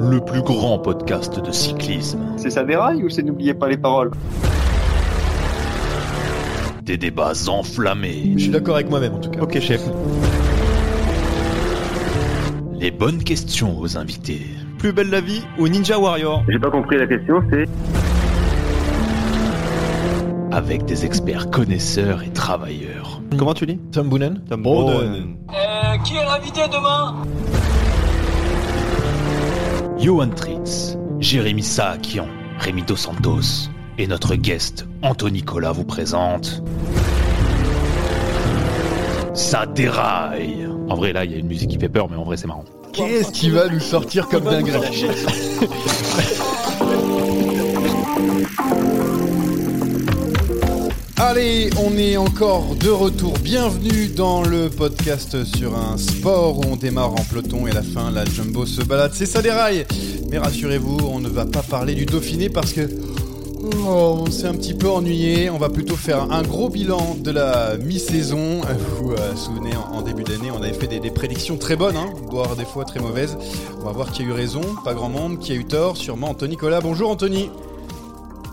Le plus grand podcast de cyclisme. C'est ça déraille ou c'est n'oubliez pas les paroles? Des débats enflammés. Je suis d'accord avec moi-même en tout cas. Ok, chef. Les bonnes questions aux invités. Plus belle la vie ou Ninja Warrior J'ai pas compris la question, c'est? Avec des experts connaisseurs et travailleurs. Comment tu dis? Tom Boonen Tom Boonen. qui est l'invité demain? Johan Tritz, Jérémy Saakian, Rémi Dos Santos et notre guest Anthony Nicolas vous présente. Ça déraille En vrai, là, il y a une musique qui fait peur, mais en vrai, c'est marrant. Qu'est-ce qui va nous sortir comme dinguerie Allez, on est encore de retour. Bienvenue dans le podcast sur un sport où on démarre en peloton et à la fin, la jumbo se balade. C'est ça des rails. Mais rassurez-vous, on ne va pas parler du Dauphiné parce que oh, on s'est un petit peu ennuyé. On va plutôt faire un gros bilan de la mi-saison. Vous vous souvenez, en début d'année, on avait fait des, des prédictions très bonnes, hein, voire des fois très mauvaises. On va voir qui a eu raison, pas grand monde, qui a eu tort. Sûrement Anthony Nicolas. Bonjour Anthony.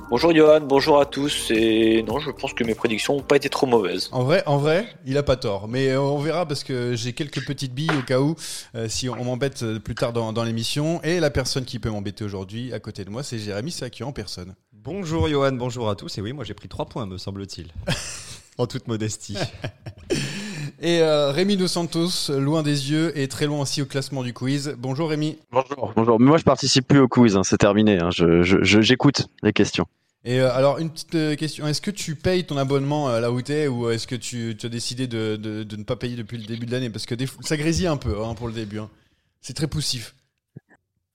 Bonjour Johan, bonjour à tous. Et non, je pense que mes prédictions n'ont pas été trop mauvaises. En vrai, en vrai, il a pas tort. Mais euh, on verra parce que j'ai quelques petites billes au cas où, euh, si on m'embête euh, plus tard dans, dans l'émission. Et la personne qui peut m'embêter aujourd'hui à côté de moi, c'est Jérémy Sakian en personne. Bonjour Johan, bonjour à tous. Et oui, moi j'ai pris 3 points, me semble-t-il. en toute modestie. Et euh, Rémi Dos Santos, loin des yeux et très loin aussi au classement du quiz. Bonjour Rémi. Bonjour. Bonjour. Mais moi, je participe plus au quiz. hein, c'est terminé. hein. Je- je- je- J'écoute les questions. Et euh, alors, une petite euh, question. Est-ce que tu payes ton abonnement à la où t'es ou est-ce que tu, tu as décidé de, de- de ne pas payer depuis le début de l'année? Parce que des ça grésille un peu hein, pour le début. C'est très poussif.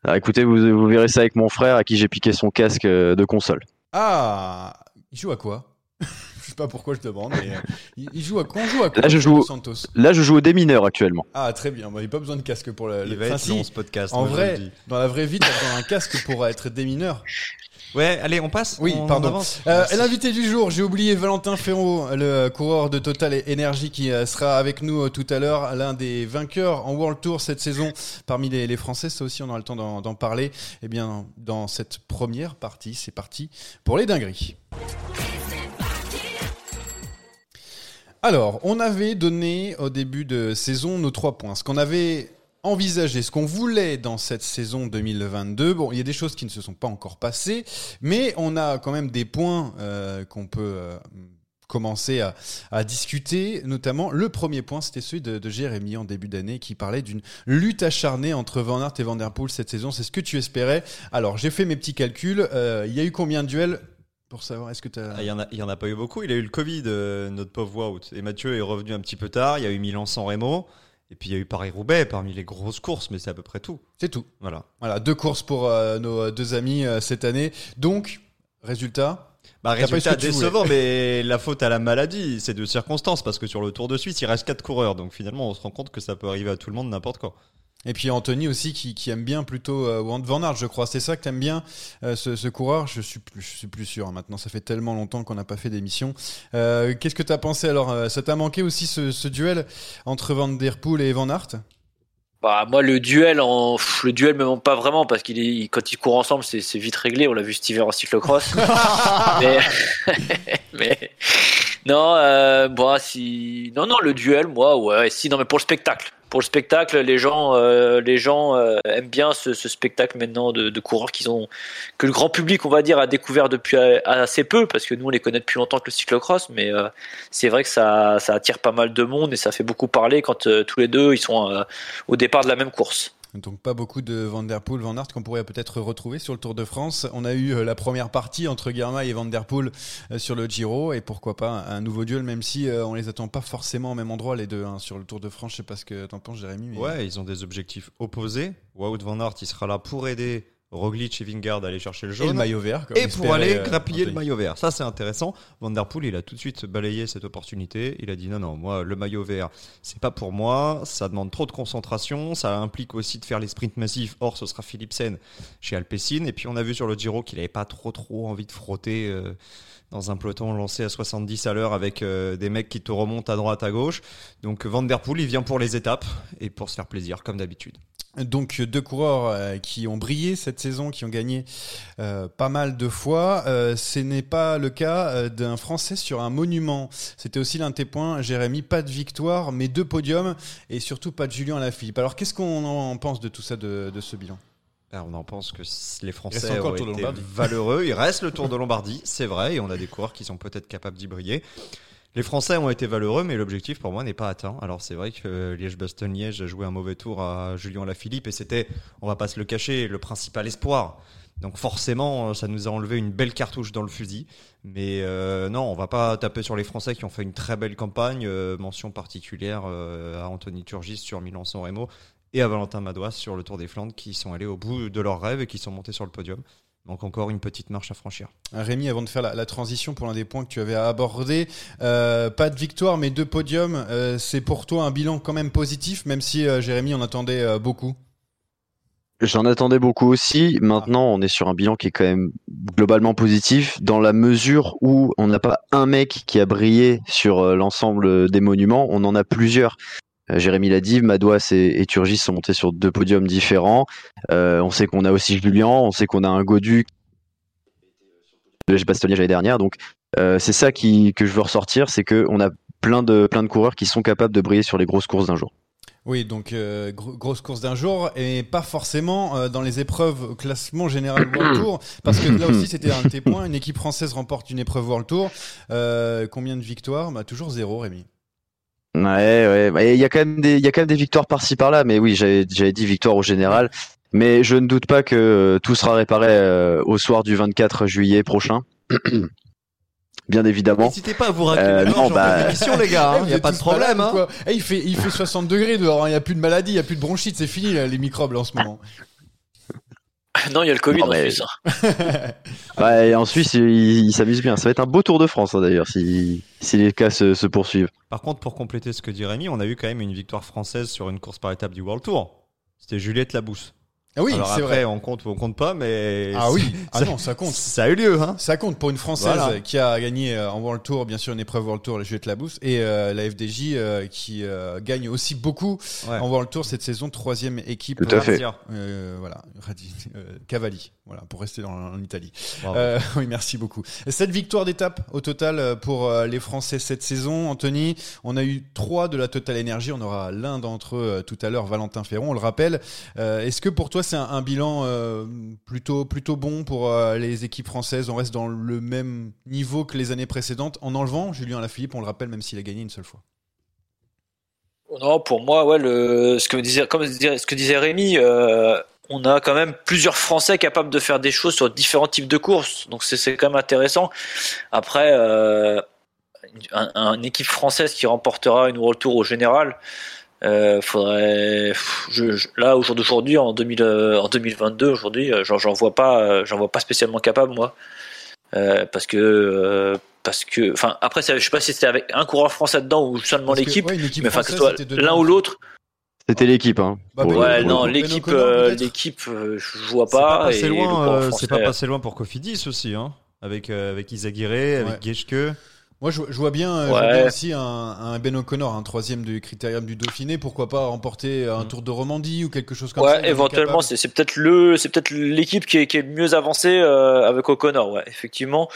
Alors, écoutez, vous, vous verrez ça avec mon frère à qui j'ai piqué son casque de console. Ah Il joue à quoi? Je sais pas pourquoi je demande, mais euh, il, il joue à quoi On joue à quoi Là, je joue- Santos? Là, je joue au démineur actuellement. Ah, très bien. Bah, il n'y a pas besoin de casque pour le. Il le- va Enfin, être si, long ce podcast. En moi, je le vrai, dis. dans la vraie vie, t'as besoin d'un casque pour être démineur. Ouais, allez, on passe? Oui, On pardon. avance Euh, Merci. L'invité du jour, j'ai oublié Valentin Ferraud, le coureur de Total Energy qui euh, sera avec nous euh, tout à l'heure, l'un des vainqueurs en World Tour cette saison parmi les, les Français. Ça aussi, on aura le temps d'en d'en parler. Eh bien, dans cette première partie, c'est parti pour les dingueries. Alors, on avait donné au début de saison nos trois points. Ce qu'on avait envisagé, ce qu'on voulait dans cette saison 2022. Bon, il y a des choses qui ne se sont pas encore passées, mais on a quand même des points euh, qu'on peut euh, commencer à, discuter. Notamment, le premier point, c'était celui de, de Jérémy en début d'année qui parlait d'une lutte acharnée entre Van Aert et Van Der Poel cette saison. C'est ce que tu espérais. Alors, j'ai fait mes petits calculs. Euh, il y a eu combien de duels? Pour savoir est-ce que tu as... Ah, Il y, en a, il y en a pas eu beaucoup. Il a eu le Covid, euh, notre pauvre Wout. Et Mathieu est revenu un petit peu tard. Il y a eu Milan-San Remo. Et puis il y a eu Paris-Roubaix parmi les grosses courses, mais c'est à peu près tout. C'est tout. Voilà. Voilà, deux courses pour euh, nos deux amis euh, cette année. Donc, résultat, Bah, résultat décevant, mais la faute à la maladie, c'est de circonstances, parce que sur le Tour de Suisse, il reste quatre coureurs, donc finalement, on se rend compte que ça peut arriver à tout le monde n'importe quand. Et puis Anthony aussi qui, qui aime bien plutôt euh, van Aert, je crois. C'est ça que t'aimes bien, euh, ce, ce coureur? Je suis plus, je suis plus sûr. hein. Maintenant, ça fait tellement longtemps qu'on n'a pas fait d'émission. Euh, Qu'est-ce que t'as pensé? Alors euh, Ça t'a manqué aussi ce, ce duel entre Van Der Poel et Van Aert? Bah moi le duel en le duel me manque pas vraiment parce qu'il quand ils courent ensemble c'est vite réglé on l'a vu cet hiver en cyclocross mais mais non euh, moi si non non le duel moi ouais si non mais pour le spectacle pour le spectacle les gens euh, les gens euh, aiment bien ce, spectacle maintenant de, coureurs qu'ils ont que le grand public on va dire a découvert depuis assez peu parce que nous on les connaît depuis longtemps que le cyclocross mais euh, c'est vrai que ça ça attire pas mal de monde et ça fait beaucoup parler quand tous les deux ils sont au départ de la même course. Donc pas beaucoup de Van Der Poel, Van Aert qu'on pourrait peut-être retrouver sur le Tour de France. On a eu euh, la première partie entre Guermay et Van Der Poel euh, sur le Giro et pourquoi pas un nouveau duel même si euh, on les attend pas forcément au même endroit les deux hein, sur le Tour de France. Je sais pas ce que t'en penses Jérémy. Ouais, ils ont des objectifs opposés. Wout van Aert, il sera là pour aider Roglic et Vingard aller chercher le Et jaune. le maillot vert. comme et pour aller euh, grappiller le maillot vert. Ça, c'est intéressant. Van Der Poel, il a tout de suite balayé cette opportunité. Il a dit non, non, moi, le maillot vert, c'est pas pour moi. Ça demande trop de concentration. Ça implique aussi de faire les sprints massifs. Or, ce sera Philipsen chez Alpecin. Et puis, on a vu sur le Giro qu'il avait pas trop, trop envie de frotter euh, dans un peloton lancé à 70 à l'heure avec euh, des mecs qui te remontent à droite, à gauche. Donc, Van Der Poel, il vient pour les étapes et pour se faire plaisir, comme d'habitude. Donc deux coureurs euh, qui ont brillé cette saison, qui ont gagné euh, pas mal de fois. Ce n'est pas le cas d'un Français sur un monument. C'était aussi l'un de tes points, Jérémy. Pas de victoire, mais deux podiums et surtout pas de Julien Alaphilippe. Alors qu'est-ce qu'on en pense de tout ça, de ce bilan? Ben, on en pense que les Français ont été valeureux. Il reste le Tour de Lombardie, c'est vrai, et on a des coureurs qui sont peut-être capables d'y briller. Les Français ont été valeureux, mais l'objectif pour moi n'est pas atteint. Alors c'est vrai que Liège-Bastogne-Liège a joué un mauvais tour à Julien Lafilippe, et c'était, on va pas se le cacher, le principal espoir. Donc forcément, ça nous a enlevé une belle cartouche dans le fusil. Mais euh, non, on va pas taper sur les Français qui ont fait une très belle campagne. Euh, mention particulière euh, à Anthony Turgis sur Milan-San Remo et à Valentin Madouas sur le Tour des Flandres qui sont allés au bout de leurs rêves et qui sont montés sur le podium. Donc encore une petite marche à franchir. Rémi, avant de faire la, la transition pour l'un des points que tu avais abordé, euh, pas de victoire mais deux podiums, euh, c'est pour toi un bilan quand même positif, même si euh, Jérémy en attendait euh, beaucoup. J'en attendais beaucoup aussi. Maintenant, on est sur un bilan qui est quand même globalement positif dans la mesure où on n'a pas un mec qui a brillé sur l'ensemble des monuments, on en a plusieurs. Euh, Jérémy l'a dit, Madouas et, et Turgis sont montés sur deux podiums différents. Euh, on sait qu'on a aussi Julien, on sait qu'on a un Godu Liège Bastogne l'année dernière. Donc euh, c'est ça qui, que je veux ressortir, c'est qu'on a plein de, plein de coureurs qui sont capables de briller sur les grosses courses d'un jour. Oui, donc euh, gro- grosse course d'un jour et pas forcément euh, dans les épreuves au classement général World Tour, parce que là aussi c'était un de tes points. Une équipe française remporte une épreuve World Tour. Euh, combien de victoires? Bah, Toujours zéro, Rémi. Ouais, ouais. bah, Il y a quand même des, il y a quand même des victoires par-ci par-là, mais oui, j'avais, j'avais dit victoire au général. Mais je ne doute pas que euh, tout sera réparé euh, au soir du 24 juillet prochain. Bien évidemment. N'hésitez pas à vous racler Euh, la non, bah- les gars. Il Eh, n'y a pas de problème. malades Hein. quoi? Eh, il, fait, il fait 60 degrés dehors, il n'y a plus de maladie, il n'y a plus de bronchite, c'est fini là, les microbes là, en ce moment. Non, il y a le Covid Non, en mais- plus. hein. Ouais, et en Suisse, il, il s'amuse bien. Ça va être un beau Tour de France hein, d'ailleurs, si, si les cas se, se poursuivent. Par contre, pour compléter ce que dit Rémi, on a eu quand même une victoire française sur une course par étape du World Tour. C'était Juliette Labousse. Ah oui, Alors c'est après, vrai. on compte ou on compte pas, mais. Ah oui, ah ça- non, ça compte. Ça a eu lieu, hein. Ça compte pour une Française Voilà. qui a gagné euh, en World Tour, bien sûr une épreuve World Tour, la Juliette Labousse, et euh, la FDJ euh, qui euh, gagne aussi beaucoup Ouais. en World Tour cette saison, troisième équipe. Tout à fait. Euh, voilà, Radi- euh, Cavalli, voilà, pour rester dans, en Italie. Euh, oui, merci beaucoup. Cette victoire d'étape au total pour les Français cette saison, Anthony, on a eu trois de la Total Energy, on aura l'un d'entre eux tout à l'heure, Valentin Ferron, on le rappelle. Euh, Est-ce que pour toi c'est un, bilan euh, plutôt, plutôt bon pour euh, les équipes françaises On reste dans le même niveau que les années précédentes en enlevant Julien Alaphilippe, on le rappelle, même s'il a gagné une seule fois. Non, pour moi, ouais, ce que disait, comme ce que disait Rémi, euh, on a quand même plusieurs Français capables de faire des choses sur différents types de courses. Donc c'est quand même intéressant. Après, euh, un, un- une équipe française qui remportera une World Tour au général, euh, faudrait. Je, je- là, au jour d'aujourd'hui, en, 2000, euh, en 2022, aujourd'hui, euh, j'en vois pas, euh, j'en vois pas spécialement capable moi. euh, parce que euh, parce que enfin après ça, je sais pas si c'était avec un coureur français dedans ou seulement l'équipe ouais, mais enfin que ce soit l'un ou l'autre C'était l'équipe. Hein, Bah, ouais non l'équipe l'équipe je vois C'est pas pas passé loin, c'est pas passé loin pour Cofidis aussi, hein. Avec, euh, avec Isaguirre, avec Ouais. Geschke. Moi, je, je vois bien, euh, je vois Ouais. bien aussi un, un Ben O'Connor, un troisième du critérium du Dauphiné. Pourquoi pas remporter un Mm. Tour de Romandie ou quelque chose comme ça. Ouais, est éventuellement, c'est c'est peut-être le, c'est peut-être l'équipe qui est, qui est le mieux avancée euh, avec O'Connor. Ouais, effectivement.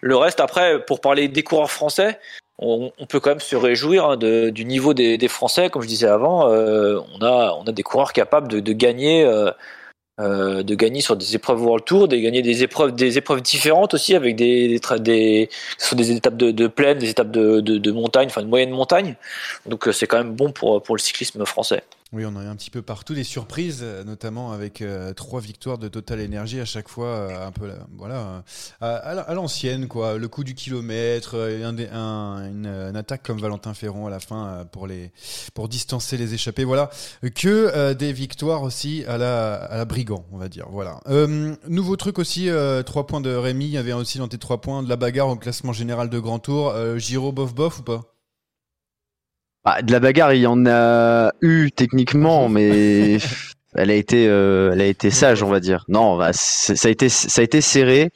Le reste, après, pour parler des coureurs français, on, on peut quand même se réjouir hein, de, du niveau des, des Français. Comme je disais avant, euh, on a, on a des coureurs capables de, de gagner. euh, euh, de gagner sur des épreuves World Tour, de gagner des épreuves, des épreuves différentes aussi avec des, des, des soit des étapes de, de plaine, des étapes de, de, de montagne, enfin de moyenne montagne. Donc euh, c'est quand même bon pour, pour le cyclisme français. Oui, on a un petit peu partout des surprises, euh, notamment avec euh, trois victoires de Total Energy à chaque fois, euh, un peu, là, voilà, à, à la- à l'ancienne, quoi. Le coup du kilomètre, une, attaque comme Valentin Ferron à la fin pour les, pour distancer les échappés, voilà. Que des victoires aussi à la, à la brigand, on va dire, voilà. Nouveau truc aussi, trois points de Rémi. Il y avait aussi dans tes trois points de la bagarre au classement général de Grand Tour. Giro bof bof ou pas? Bah, de la bagarre, il y en a eu techniquement, mais elle a été, euh, elle a été sage, on va dire. Non, bah, ça a été, ça a été serré.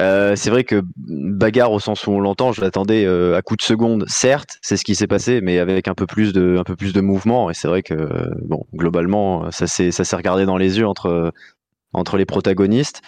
Euh, c'est vrai que bagarre au sens où on l'entend, je l'attendais euh, à coup de seconde, certes, c'est ce qui s'est passé, mais avec un peu plus de, un peu plus de mouvement. Et c'est vrai que, bon, globalement, ça s'est, ça s'est regardé dans les yeux entre, entre les protagonistes.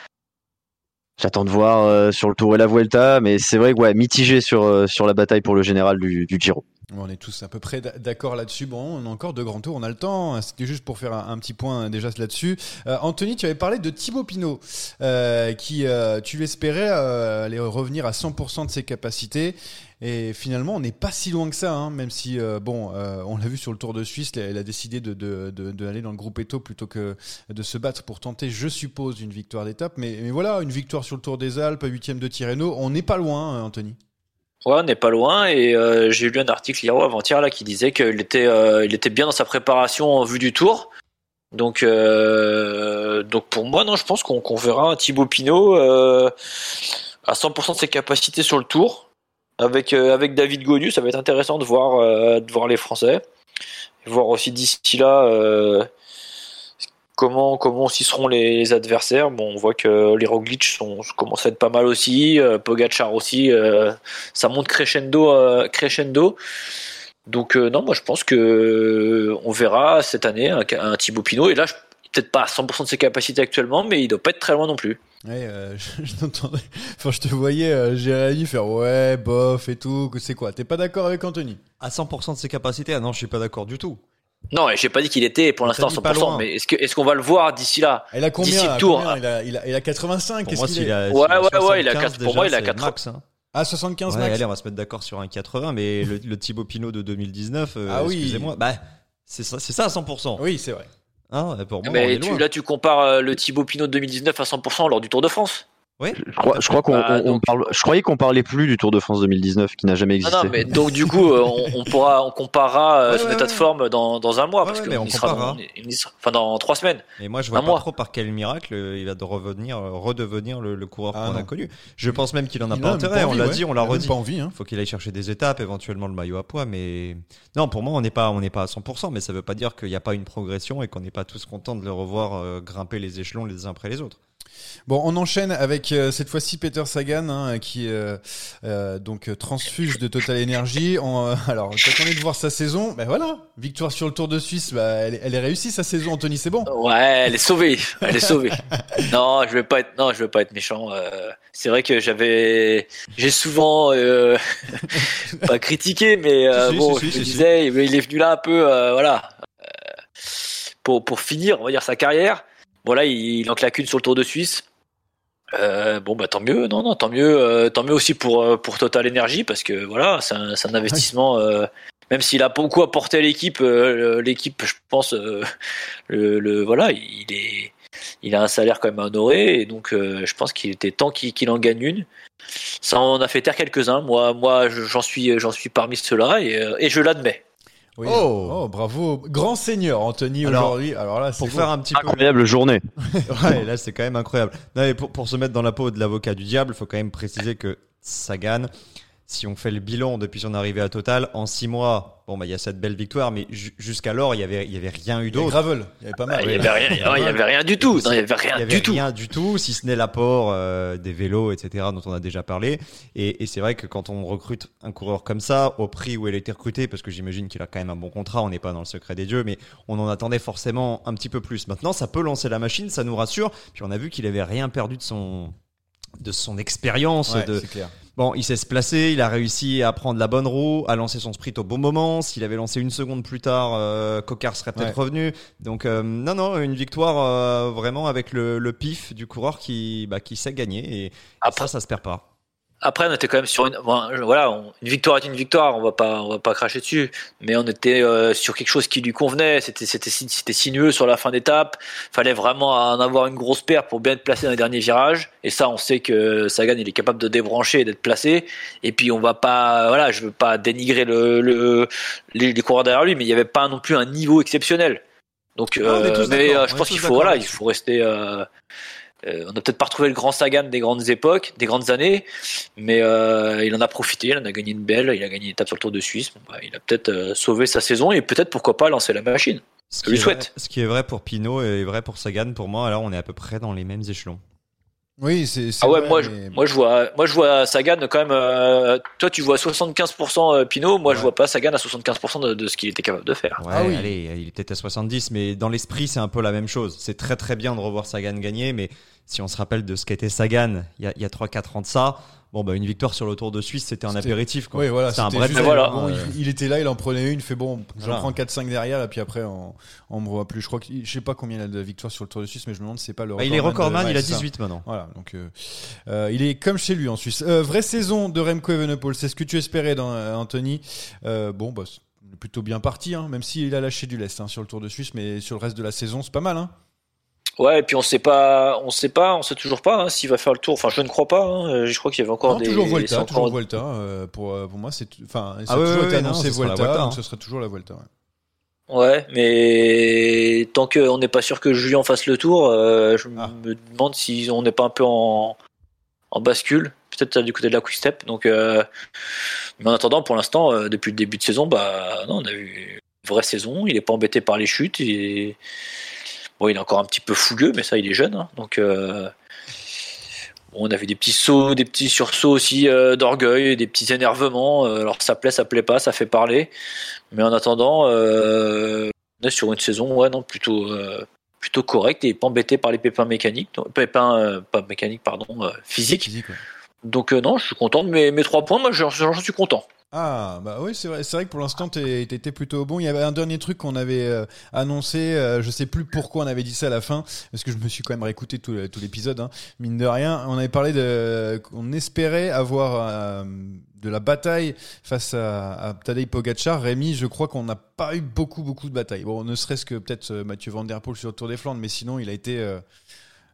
J'attends de voir euh, sur le Tour et la Vuelta, mais c'est vrai que ouais, mitigé sur, euh, sur la bataille pour le général du, du Giro. On est tous à peu près d'a- d'accord là-dessus. Bon, on a encore deux grands tours, on a le temps. C'était juste pour faire un, petit point déjà là-dessus. Euh, Anthony, tu avais parlé de Thibaut Pinot, euh, qui, euh, tu l'espérais, euh, aller revenir à 100% de ses capacités. Et finalement, on n'est pas si loin que ça, hein, même si, bon, on l'a vu sur le Tour de Suisse, il a décidé de, de, dans le groupe Eto plutôt que de se battre pour tenter, je suppose, une victoire d'étape. Mais, mais voilà, une victoire sur le Tour des Alpes, huitième de Tirreno, on n'est pas loin, hein, Anthony. Ouais, on n'est pas loin et euh, j'ai lu un article hier ou avant-hier là qui disait qu'il était, euh, il était bien dans sa préparation en vue du Tour. Donc, euh, donc pour moi, non, je pense qu'on qu'on verra un Thibaut Pinot euh, à 100% de ses capacités sur le Tour. Avec, euh, avec David Gonu, ça va être intéressant de voir, euh, de voir les Français. Voir aussi d'ici là comment, comment s'y seront les, les adversaires. Bon, on voit que les Roglic sont, commencent à être pas mal aussi. Euh, Pogacar aussi. euh, ça monte crescendo, euh, crescendo. Donc euh, non, moi je pense que euh, on verra cette année un, un Thibaut Pinot. Et là, je- peut-être pas à 100% de ses capacités actuellement, mais il doit pas être très loin non plus. Ouais, euh, je, je t'entendais. Enfin, je te voyais, euh, Jérémy, faire ouais, bof et tout. que C'est quoi? T'es pas d'accord avec Anthony? À 100% de ses capacités, ah non, je suis pas d'accord du tout. Non, j'ai pas dit qu'il était pour l'instant dit pas 100%, loin. mais est-ce que est-ce qu'on va le voir d'ici là Il a combien, D'ici là, le tour? combien? Il, a, il, a, il a 85, Pour qu'est-ce moi, a, Ouais, ouais, ouais, il a 75 quatre- pour moi, il a déjà, c'est 80. max, hein. Ah, 75 Ouais, max allez, on va se mettre d'accord sur un 80, mais le, le Thibaut Pinot de 2019, euh, Ah oui. excusez-moi, bah, c'est ça, c'est ça à 100%. Oui, c'est vrai. Hein, pour moi, on Mais est tu- loin. là, tu compares euh, le Thibaut Pinot de 2019 à 100% lors du Tour de France. Oui, Je crois, je crois qu'on Bah, on- on donc- parle. Je croyais qu'on parlait plus du Tour de France 2019 qui n'a jamais Non, existé. non, mais donc du coup, euh, on, on pourra, on comparera euh, Ouais, son ouais, état de forme dans, dans un mois, Ouais, parce ouais, qu'on mais on sera, dans, on enfin dans trois semaines. Et moi, je vois Un pas mois. trop par quel miracle euh, il va de revenir, redevenir le, le coureur Ah, qu'on a connu. Je pense même qu'il en a Il pas intérêt. pas on envie, l'a ouais. dit, on l'a redit. pas envie, hein. faut qu'il aille chercher des étapes, éventuellement le maillot à poids, mais non, pour moi, on n'est pas, on n'est pas à 100%, mais ça veut pas dire qu'il n'y a pas une progression et qu'on n'est pas tous contents de le revoir euh, grimper les échelons les uns après les autres. Bon, on enchaîne avec euh, cette fois-ci Peter Sagan, hein, qui euh, euh, donc euh, transfuge de Total Energy. On, euh, alors, quand on est de voir sa saison, ben voilà, victoire sur le Tour de Suisse, bah, elle, est- elle est réussie sa saison, Anthony, c'est bon. Ouais, elle est sauvée, elle est sauvée. non, je vais pas être, non, je vais pas être méchant. euh, c'est vrai que j'avais, j'ai souvent euh, pas critiqué, mais euh, Si, bon, si, je me disais, il est venu là un peu, euh, voilà, euh, pour pour finir, on va dire sa carrière. Voilà, il, il en claque une sur le Tour de Suisse. Euh, bon bah tant mieux, non non tant mieux, euh, tant mieux aussi pour euh, pour Total Energy parce que voilà c'est un, investissement. euh, même s'il a beaucoup apporté à l'équipe, l'équipe je pense le, le- voilà il est il a un salaire quand même à honorer et donc je pense qu'il était temps qu'il en gagne une. Ça en a fait taire quelques uns. Moi moi je- j'en suis j'en suis parmi ceux-là et, et je l'admets. Oui. Oh. Oh, bravo. Grand seigneur, Anthony, aujourd'hui. Alors là, c'est Pour beau. faire un petit peu. Incroyable journée. Ouais, là c'est quand même incroyable. Non, mais pour, pour se mettre dans la peau de l'avocat du diable, il faut quand même préciser que Sagan, si on fait le bilan depuis son arrivée à Total, en six mois, bon bah il y a cette belle victoire, mais ju- jusqu'alors il y avait il y avait rien eu d'autre. Gravel, il y avait pas mal. Il y avait rien, ouais, il y avait rien du tout. Non, il y avait rien Il y avait du tout. rien du tout, si ce n'est l'apport euh, des vélos, etc., dont on a déjà parlé. Et, et c'est vrai que quand on recrute un coureur comme ça, au prix où il a été recruté, parce que j'imagine qu'il a quand même un bon contrat, on n'est pas dans le secret des dieux, mais on en attendait forcément un petit peu plus. Maintenant, ça peut lancer la machine, ça nous rassure. Puis on a vu qu'il avait rien perdu de son de son expérience Ouais, de c'est clair. bon il sait se placer il a réussi à prendre la bonne roue à lancer son sprint au bon moment s'il avait lancé une seconde plus tard euh, Cocard serait peut-être Ouais. revenu donc euh, non non une victoire euh, vraiment avec le, le pif du coureur qui bah, qui sait gagner et Après- ça ça se perd pas Après, on était quand même sur une, bon, voilà, on- une victoire est une victoire. On va pas, on va pas cracher dessus. Mais on était euh, sur quelque chose qui lui convenait. C'était, c'était, c'était sinueux sur la fin d'étape. Fallait vraiment en avoir une grosse paire pour bien être placé dans les derniers virages. Et ça, on sait que Sagan, il est capable de débrancher et d'être placé. Et puis, on va pas, voilà, je veux pas dénigrer le, le les, les coureurs derrière lui, mais il y avait pas non plus un niveau exceptionnel. Donc, Non, euh, mais euh, je pense qu'il faut, voilà, il faut rester. Euh, on n'a peut-être pas retrouvé le grand Sagan des grandes époques, des grandes années, mais euh, il en a profité, il en a gagné une belle, il a gagné une étape sur le Tour de Suisse. Bon, bah, il a peut-être euh, sauvé sa saison et peut-être pourquoi pas lancer la machine. ce Je qui, lui est souhaite. vrai, ce qui est vrai pour Pinot est vrai pour Sagan pour moi alors on est à peu près dans les mêmes échelons Oui, c'est. Ah ouais, vrai, moi, je, moi je vois, moi je vois Sagan quand même. euh, toi, tu vois 75% Pinot, moi je vois pas Sagan à 75% de, de ce qu'il était capable de faire. Ouais, Ah oui. allez, il est peut-être à 70, mais dans l'esprit, c'est un peu la même chose. C'est très très bien de revoir Sagan gagner, mais si on se rappelle de ce qu'était Sagan il y a, il y a 3-4 ans de ça, bon, bah, une victoire sur le Tour de Suisse, c'était un apéritif. Quoi. Oui, voilà, un c'était bref juste- Mais voilà. bon, il, il était là, il en prenait une, il fait bon, j'en Voilà. prends 4-5 derrière, et puis après, on, on me voit plus. Je crois que, je sais pas combien il a de victoires sur le Tour de Suisse, mais je me demande si c'est pas le bah, il est recordman de- il a ouais, c'est ça. 18 maintenant. Voilà, donc euh, euh, il est comme chez lui en Suisse. Euh, vraie saison de Remco Evenepoel, c'est ce que tu espérais, dans, Anthony. Bon, bah, plutôt bien parti, hein, même s'il a lâché du lest hein, sur le Tour de Suisse, mais sur le reste de la saison, c'est pas mal. Hein. Ouais, et puis on sait pas, on sait pas, on sait toujours pas hein, s'il va faire le tour. Enfin, je ne crois pas. hein. Euh, Je crois qu'il y avait encore Non, des. toujours encore- toujours Vuelta. euh, pour, euh, pour moi, c'est, enfin, ça Ah a ouais, toujours ouais, été non, annoncé ce sera la Vuelta, Vuelta, donc hein. ce serait toujours la Vuelta. ouais. Ouais, mais tant qu'on n'est pas sûr que Julien fasse le tour, euh, je Ah. me demande si on n'est pas un peu en, en bascule, peut-être du côté de la Quick Step. Donc, euh, mais en attendant, pour l'instant, euh, depuis le début de saison, bah non, on a eu une vraie saison. Il n'est pas embêté par les chutes. Et... Bon, il est encore un petit peu fougueux, mais ça, il est jeune. hein. donc, euh, bon, on a vu des petits sauts, des petits sursauts aussi euh, d'orgueil, des petits énervements. Euh, alors, ça plaît, ça plaît pas, ça fait parler. Mais en attendant, on est sur une saison, ouais, non, plutôt, plutôt correcte et pas embêté par les pépins mécaniques, donc- pépins, pas mécaniques, pardon, physiques. Physique, ouais. Donc non, je suis content de mes, trois points. Moi, j'en suis content. Ah bah oui c'est vrai c'est vrai que pour l'instant t'étais plutôt bon. Il y avait un dernier truc qu'on avait euh, annoncé euh, je sais plus pourquoi on avait dit ça à la fin parce que je me suis quand même réécouté tout, le- tout l'épisode hein. mine de rien on avait parlé de qu'on espérait avoir euh, de la bataille face à, à Tadej Pogacar. Rémi je crois qu'on n'a pas eu beaucoup beaucoup de batailles. Bon ne serait-ce que peut-être euh, Mathieu Van Der Poel sur le Tour des Flandres mais sinon il a été euh,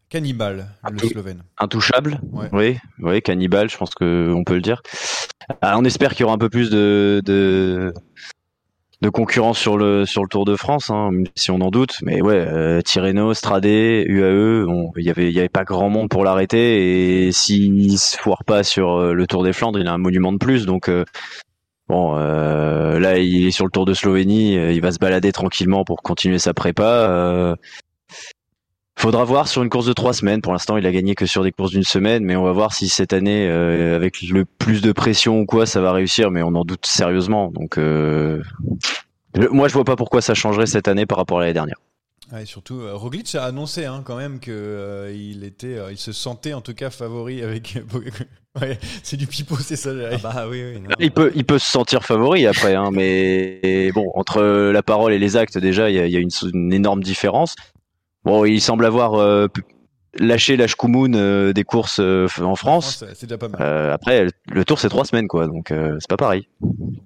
cannibale le. Slovène Intouchable. Ouais. Oui, oui, cannibale, je pense que on peut le dire. Ah, on espère qu'il y aura un peu plus de, de, de concurrence sur le, sur le Tour de France, hein, si on en doute. Mais ouais, euh, Tirreno, Stradé, UAE, il y avait, y avait pas grand monde pour l'arrêter. Et s'il se foire pas sur euh, le Tour des Flandres, il a un monument de plus. Donc, euh, bon, euh, là, il est sur le Tour de Slovénie, il va se balader tranquillement pour continuer sa prépa. euh, Faudra voir sur une course de trois semaines. Pour l'instant, il a gagné que sur des courses d'une semaine, mais on va voir si cette année, euh, avec le plus de pression ou quoi, ça va réussir. Mais on en doute sérieusement. Donc, euh, je- moi, je vois pas pourquoi ça changerait cette année par rapport à l'année dernière. Ouais, et surtout, euh, Roglic a annoncé hein, quand même que euh, il était, euh, il se sentait en tout cas favori avec. ouais, c'est du pipeau, c'est ça. Ah bah oui, oui. non. Il peut, il peut se sentir favori après, hein, mais bon, entre la parole et les actes, déjà, il y a, il y a une, une énorme différence. Bon, il semble avoir euh, lâché la Shkumun, euh, des courses euh, en France. c'est déjà pas mal. Euh, après, le tour c'est trois semaines, quoi, donc euh, c'est pas pareil.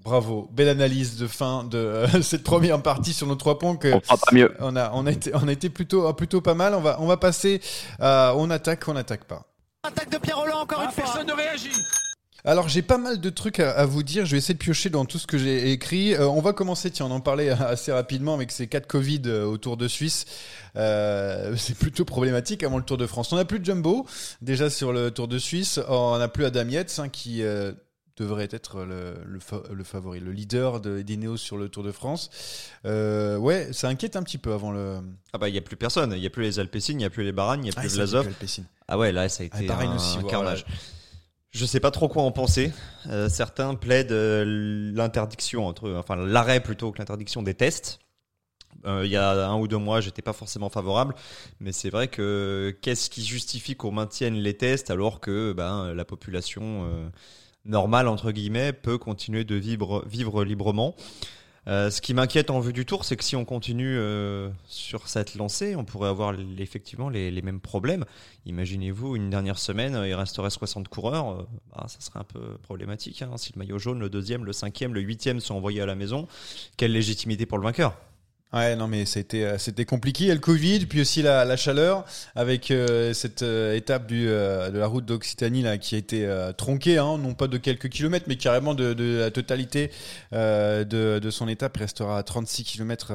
Bravo, belle analyse de fin de euh, cette première partie sur nos trois points que On fera pas mieux. on a, on a été, on a été plutôt, plutôt pas mal. On va, on va passer, à on attaque, on n'attaque pas. Attaque de Pierre Roland encore une fois. Personne ne réagit. Alors j'ai pas mal de trucs à, à vous dire. Je vais essayer de piocher dans tout ce que j'ai écrit. Euh, on va commencer. Tiens, on en parlait assez rapidement avec ces cas de Covid euh, au Tour de Suisse. Euh, c'est plutôt problématique avant le Tour de France. On n'a plus de Jumbo déjà sur le Tour de Suisse. On n'a plus Adam Yates hein, qui euh, devrait être le, le, fa- le favori, le leader de d'Ineos sur le Tour de France. Euh, ouais, ça inquiète un petit peu avant le. Ah bah il y a plus personne, il y a plus les Alpecin, il y a plus les Baragnes, il y a Ah, plus c'est Vlasov. Ah ouais, là ça a Ah, été un, aussi, un voilà. carnage. Je sais pas trop quoi en penser. Euh, certains plaident euh, l'interdiction entre, enfin l'arrêt plutôt que l'interdiction des tests. Euh, il y a un ou deux mois, j'étais pas forcément favorable, mais c'est vrai que qu'est-ce qui justifie qu'on maintienne les tests alors que ben la population normale entre guillemets peut continuer de vivre librement? Euh, ce qui m'inquiète en vue du tour, c'est que si on continue euh, sur cette lancée, on pourrait avoir effectivement les, mêmes problèmes. Imaginez-vous, une dernière semaine, euh, il resterait 60 coureurs, bah, ça serait un peu problématique. hein. Si le maillot jaune, le deuxième, le cinquième, le huitième sont envoyés à la maison, quelle légitimité pour le vainqueur? Ouais, non, mais c'était euh, c'était compliqué. Le Covid, puis aussi la, chaleur, avec euh, cette euh, étape de la route d'Occitanie qui a été tronquée, hein, non pas de quelques kilomètres, mais carrément de, la totalité de, son étape. Il restera à 36 kilomètres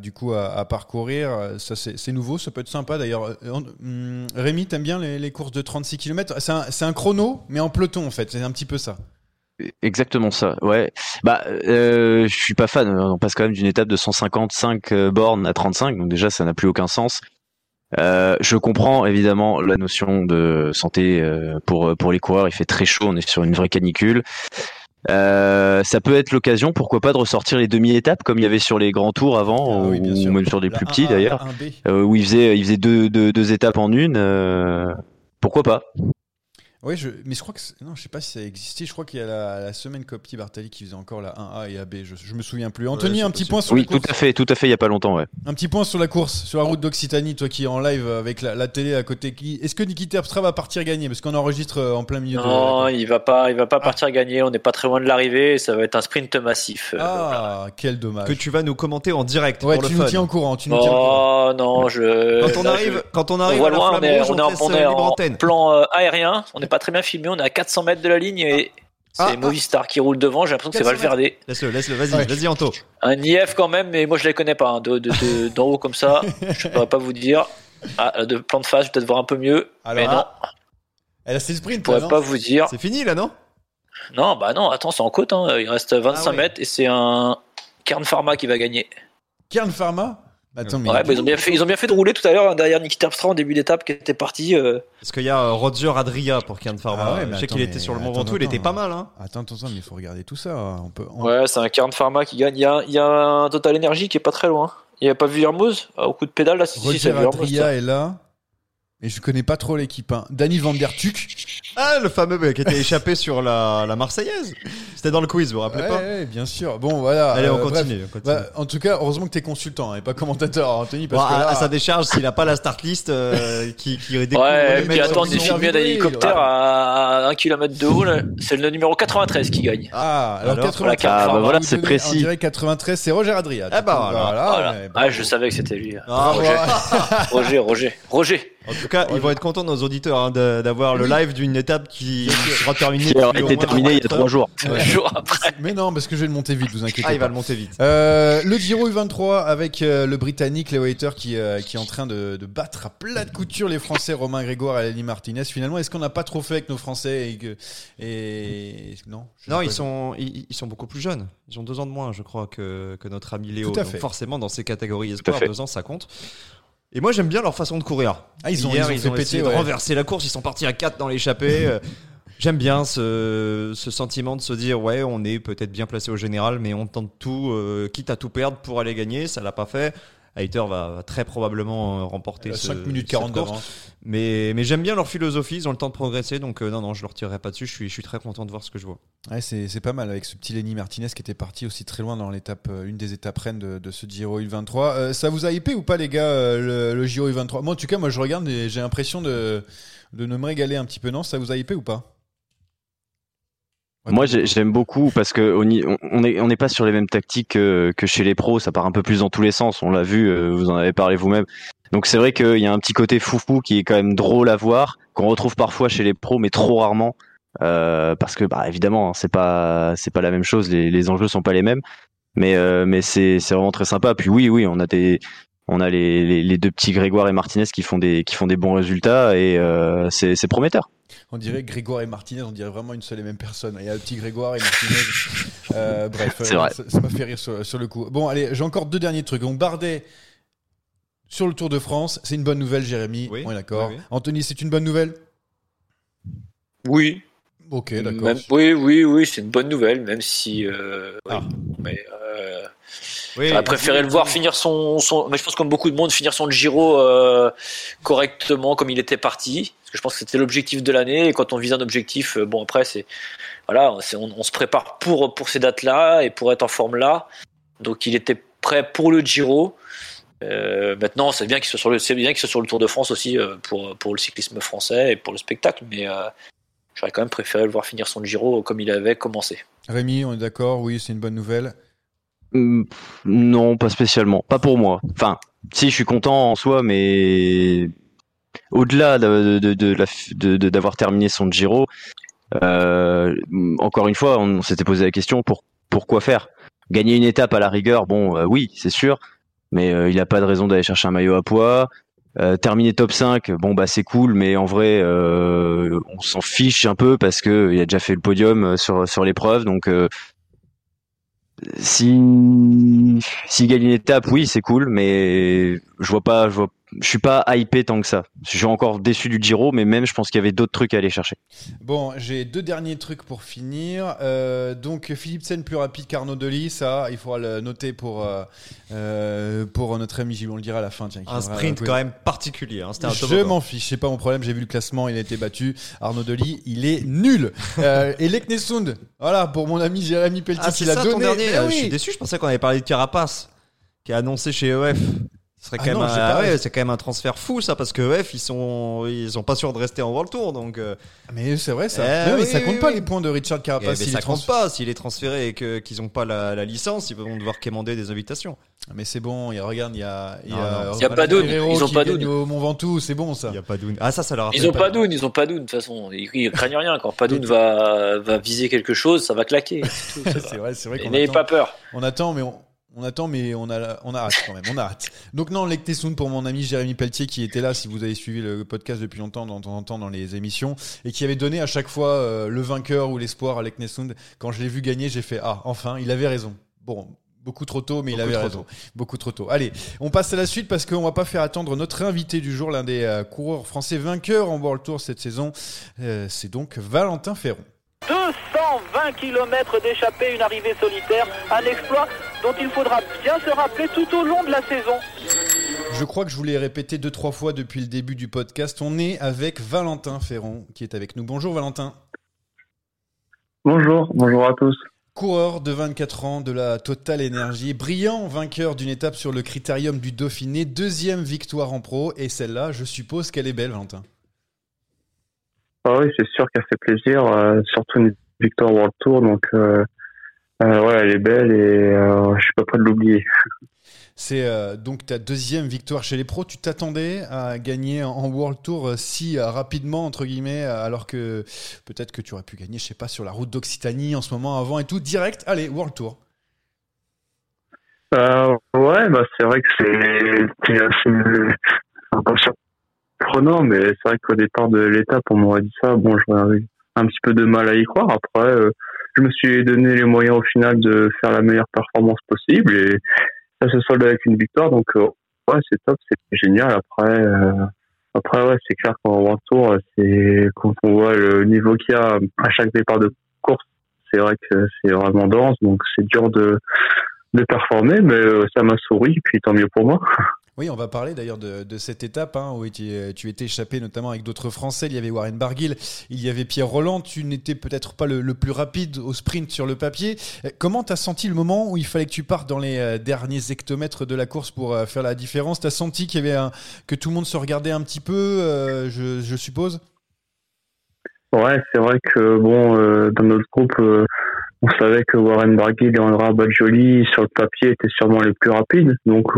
du coup à, parcourir. Ça c'est nouveau, ça peut être sympa d'ailleurs. Hum, Rémi, t'aimes bien les, courses de 36 kilomètres? C'est un chrono, mais en peloton en fait. C'est un petit peu ça. Exactement ça, ouais. Bah, euh, je suis pas fan. On passe quand même d'une étape de 155 euh, bornes à 35, donc déjà ça n'a plus aucun sens. Euh, je comprends évidemment la notion de santé euh, pour pour les coureurs. Il fait très chaud, on est sur une vraie canicule. Euh, ça peut être l'occasion, pourquoi pas, de ressortir les demi-étapes comme il y avait sur les grands tours avant, Ah oui, ou, sûr. même sur des plus 1A, petits d'ailleurs, 1B. euh, où il faisait il faisait deux deux, deux étapes en une. euh, pourquoi pas? Oui, je, mais je crois que c'est- non, je sais pas si ça existait. Je crois qu'il y a la, la semaine Copti Bartali qui faisait encore la 1A et AB. Je, je me souviens plus. Anthony, un petit possible. point sur Oui, la tout course. à fait, tout à fait. Il y a pas longtemps, ouais. Un petit point sur la course, sur la route d'Occitanie. Toi qui es en live avec la, la télé à côté. Est-ce que Niki Terpstra va partir gagner? Parce qu'on enregistre euh, en plein milieu de. Non, la- il va pas, il va pas partir gagner. On n'est pas très loin de l'arrivée. Ça va être un sprint massif. Euh, Ah, quel dommage. Que tu vas nous commenter en direct Ouais, pour tu le nous fun. tiens au courant. Tu nous tiens au courant. Oh non, je. Quand on là, arrive, je- quand on arrive voit à la loin, on flamme est, on en, euh, en antenne. plan aérien. On pas très bien filmé. On est à 400 mètres de la ligne et c'est Ah, ah. Movistar qui roule devant. J'ai l'impression que c'est 400 mètres. Valverde. Laisse-le, laisse-le, vas-y, Ouais. vas-y Anto. Un IF quand même, mais moi je les connais pas. hein, de, de, de- d'en haut comme ça, je pourrais pas vous dire. Ah, de plan de face, je vais peut-être voir un peu mieux. Alors, mais non, Elle a ses je sprints. pourrais là, pas vous dire. C'est fini là, non Non, bah non, attends, c'est en côte. hein. Il reste 25 Ah ouais. mètres et c'est un Kern Pharma qui va gagner. Kern Pharma Attends, mais. Ouais, bah, ils, ont bien fait, ils ont bien fait de rouler tout à l'heure hein, derrière Niki Terpstra en début d'étape qui était parti. euh, Parce qu'il y a euh, Roger Adria pour Kian Pharma. Ah ouais, je sais qu'il était sur le Mont Ventoux, il était pas hein. mal. Hein. Attends, attends, attends, mais il faut regarder tout ça. On peut. on- Ouais, c'est un Kern Pharma qui gagne. Il y a, il y a un Total Energy qui est pas très loin. Il n'y a pas vu Hermoz au coup de pédale là si, si, Roger Hermoz, Adria est là. Et je connais pas trop l'équipe. Hein. Danny Van Der Tuck. Ah, le fameux mec qui était échappé sur la, la Marseillaise. C'était dans le quiz, vous vous rappelez Ouais, pas ouais, bien sûr. Bon, voilà. Allez, on euh, bref. continue. on continue. Bah, en tout cas, heureusement que t'es consultant hein, et pas commentateur, Anthony, Bon, parce à, que là, à sa décharge, s'il n'a pas la start list euh, qui, qui découvre Ouais, les mecs puis sur attends, le il est sont- filmé d'un vibré, hélicoptère à 1 km de haut. là. C'est le numéro 93 qui gagne. Ah, alors, Alors, 93. voilà, Ah, bah on va voilà, vous c'est donner précis. En direct 93, c'est Roger Adria. Ah bah, voilà. voilà. Voilà. mais Ah, je savais que c'était lui. Ah, Roger. Roger, Roger, Roger. En tout cas, ils vont être contents, nos auditeurs, hein, de- d'avoir le live d'une étape qui sera terminée. Qui a depuis au été moins terminé il y a 24 trois jours. Un jour après. Mais non, parce que je vais le monter vite, vous inquiétez Ah, il pas. va le monter vite. Euh, le Giro U23 avec euh, le Britannique Leo Hayter qui, euh, qui est en train de, de battre à plat de couture les Français Romain Grégoire et Lenny Martinez. Finalement, est-ce qu'on n'a pas trop fait avec nos Français et, que, et... non Non, ils sont, ils, ils sont beaucoup plus jeunes. Ils ont deux ans de moins, je crois, que, que notre ami Léo. Tout à Donc fait. forcément, dans ces catégories espoirs, deux ans, ça compte. Et moi, j'aime bien leur façon de courir. Ah, ils ont, Hier, ils ont ils fait ont péter. essayé ouais. de renverser la course. Ils sont partis à 4 dans l'échappée. Euh, J'aime bien ce, ce sentiment de se dire ouais, on est peut-être bien placé au général, mais on tente tout, euh, quitte à tout perdre pour aller gagner. Ça l'a pas fait. Hayter va, très probablement euh, remporter Euh, ce, 5 minutes cette 40 course. d'avance. Mais, mais j'aime bien leur philosophie. Ils ont le temps de progresser, donc euh, non, non, je leur tirerai pas dessus. Je suis, je suis très content de voir ce que je vois. Ouais, c'est c'est pas mal avec ce petit Lenny Martinez qui était parti aussi très loin dans l'étape, euh, une des étapes reines de, de ce Giro U23. Euh, ça vous a hypé ou pas les gars euh, le, le Giro U23 Moi en tout cas, moi je regarde et j'ai l'impression de, de ne me régaler un petit peu. Non, ça vous a hypé ou pas? Moi, j'aime beaucoup parce que on n'est on n'est pas sur les mêmes tactiques que, que chez les pros. Ça part un peu plus dans tous les sens. On l'a vu, euh, vous en avez parlé vous-même. Donc c'est vrai qu'il y a un petit côté foufou qui est quand même drôle à voir, qu'on retrouve parfois chez les pros, mais trop rarement. euh, parce que bah, évidemment, hein, c'est pas c'est pas la même chose, les, les enjeux sont pas les mêmes, mais euh, mais c'est c'est vraiment très sympa. Puis oui, oui, on a des on a les, les, les deux petits Grégoire et Martinez qui font des qui font des bons résultats et euh, c'est prometteur. On dirait Grégoire et Martinez, on dirait vraiment une seule et même personne. Il y a le petit Grégoire et Martinez. Euh, bref, euh, vrai. ça ça m'a fait rire sur, sur le coup. Bon, allez, j'ai encore deux derniers trucs. Donc Bardet sur le Tour de France, c'est une bonne nouvelle, Jérémy. Oui, on est d'accord. oui, oui. Anthony, c'est une bonne nouvelle? Oui. Ok, d'accord. Oui, oui, oui, c'est une bonne nouvelle, même si. euh, oui. Ah. Mais, euh, Oui, J'aurais préféré le voir finir son, son. Mais je pense comme beaucoup de monde finir son Giro euh, correctement comme il était parti. Parce que je pense que c'était l'objectif de l'année. Et quand on vise un objectif, euh, bon après c'est voilà, c'est- on, on se prépare pour pour ces dates-là et pour être en forme là. Donc il était prêt pour le Giro. Euh, maintenant, c'est bien qu'il soit sur le, c'est bien qu'il soit sur le Tour de France aussi euh, pour pour le cyclisme français et pour le spectacle. Mais euh, j'aurais quand même préféré le voir finir son Giro comme il avait commencé. Rémi, on est d'accord? Oui, c'est une bonne nouvelle. Hum, Non, pas spécialement. Pas pour moi. Enfin, si, je suis content en soi, mais au-delà de, de, de d'avoir terminé son Giro, euh, encore une fois, on s'était posé la question pour pourquoi faire? Gagner une étape à la rigueur, bon, euh, oui, c'est sûr, mais euh, il n'a pas de raison d'aller chercher un maillot à poids. Euh, terminer top 5, bon bah c'est cool, mais en vrai, euh, on s'en fiche un peu parce que il a déjà fait le podium euh, sur sur l'épreuve, donc si s'il gagne une étape, oui, c'est cool, mais je vois pas, je vois, je suis pas hypé tant que ça. Je suis encore déçu du Giro, mais même je pense qu'il y avait d'autres trucs à aller chercher. Bon, j'ai deux derniers trucs pour finir. Euh, donc Philipsen plus rapide qu'Arnaud Delis, ça, il faudra le noter pour euh, euh, pour notre ami Gilles, on le dira à la fin. Tiens, Un sprint quand même particulier. hein, C'était un Je m'en fiche, c'est pas mon problème. J'ai vu le classement, il a été battu. Arnaud Delis, il est nul. Euh, et Leknesund, voilà pour mon ami Jérémy Pelletier Ah, l'a ça ton donné. dernier. Mais Euh, oui. Je suis déçu. Je pensais qu'on avait parlé de Carapace, qui a annoncé chez EF. Ce serait Ah quand non, même, un- pas- ouais, c'est quand même un transfert fou ça, parce que EF ils sont, ils sont pas sûrs de rester en World Tour, donc. euh, Mais c'est vrai ça. Eh Non, mais oui, ça compte oui, pas oui. les points de Richard eh Carapace. ben, s'il ça compte pas s'il est transféré et que qu'ils ont pas la, la licence, ils vont devoir quémander des invitations. Mais c'est bon, il y a, regarde, il y a, il y a, non. Il y a pas Doun, Ferrero ils ont pas gagne Doun. au Mont Ventoux, c'est bon ça. Il y a pas. Ah ça, ça leur a Ils fait ont pas- ils ont pas de toute façon. Ils, ils craignent rien. Quand Padoun va, va viser quelque chose, ça va claquer. c'est vrai, c'est vrai N'ayez pas peur. On attend, mais on, on attend, mais on a, on a hâte quand même. On a hâte. Donc non, Lectesund pour mon ami Jérémy Pelletier qui était là, si vous avez suivi le podcast depuis longtemps, de temps en temps dans les émissions, et qui avait donné à chaque fois euh, le vainqueur ou l'espoir à Lectesund. Quand je l'ai vu gagner, j'ai fait ah enfin, il avait raison. Bon. Beaucoup trop tôt, mais il avait raison. Beaucoup trop tôt. Allez, on passe à la suite parce qu'on va pas faire attendre notre invité du jour, l'un des euh, coureurs français vainqueurs en World Tour cette saison. Euh, C'est donc Valentin Ferron. 220 km d'échappée, une arrivée solitaire, un exploit dont il faudra bien se rappeler tout au long de la saison. Je crois que je vous l'ai répété deux, trois fois depuis le début du podcast. On est avec Valentin Ferron qui est avec nous. Bonjour Valentin. Bonjour, bonjour à tous. Coureur de 24 ans de la Total Energy, brillant vainqueur d'une étape sur le critérium du Dauphiné, deuxième victoire en pro, et celle-là, je suppose qu'elle est belle, Valentin. Ah oui, c'est sûr qu'elle fait plaisir, euh, surtout une victoire World Tour, donc euh, euh, ouais, elle est belle et je suis pas prêt de l'oublier. C'est donc ta deuxième victoire chez les pros. Tu t'attendais à gagner en World Tour si rapidement, entre guillemets, alors que peut-être que tu aurais pu gagner, je sais pas, sur la route d'Occitanie en ce moment avant et tout, direct, allez, World Tour. Ouais, bah c'est vrai que c'est c'est assez un peu surprenant, mais c'est vrai qu'au départ de l'étape, on m'aurait dit ça. Bon, j'aurais eu un petit peu de mal à y croire. Après, euh, je me suis donné les moyens au final de faire la meilleure performance possible et ça se solde avec une victoire. Donc, euh, ouais, c'est top, c'est génial. Après, euh, après, ouais, c'est clair qu'en World Tour, c'est quand on voit le niveau qu'il y a à chaque départ de course, c'est vrai que c'est vraiment dense. Donc, c'est dur de de performer, mais euh, ça m'a souri, puis tant mieux pour moi. Oui, on va parler d'ailleurs de, cette étape hein, où tu, étais échappé notamment avec d'autres Français. Il y avait Warren Barguil, il y avait Pierre Roland. Tu n'étais peut-être pas le, plus rapide au sprint sur le papier. Euh, Comment tu as senti le moment où il fallait que tu partes dans les euh, derniers hectomètres de la course pour euh, faire la différence? Tu as senti qu'il y avait que tout le monde se regardait un petit peu, je, suppose? Ouais, c'est vrai que dans notre groupe, on savait que Warren Barguil et Andrea Badjoli sur le papier étaient sûrement les plus rapides. Donc,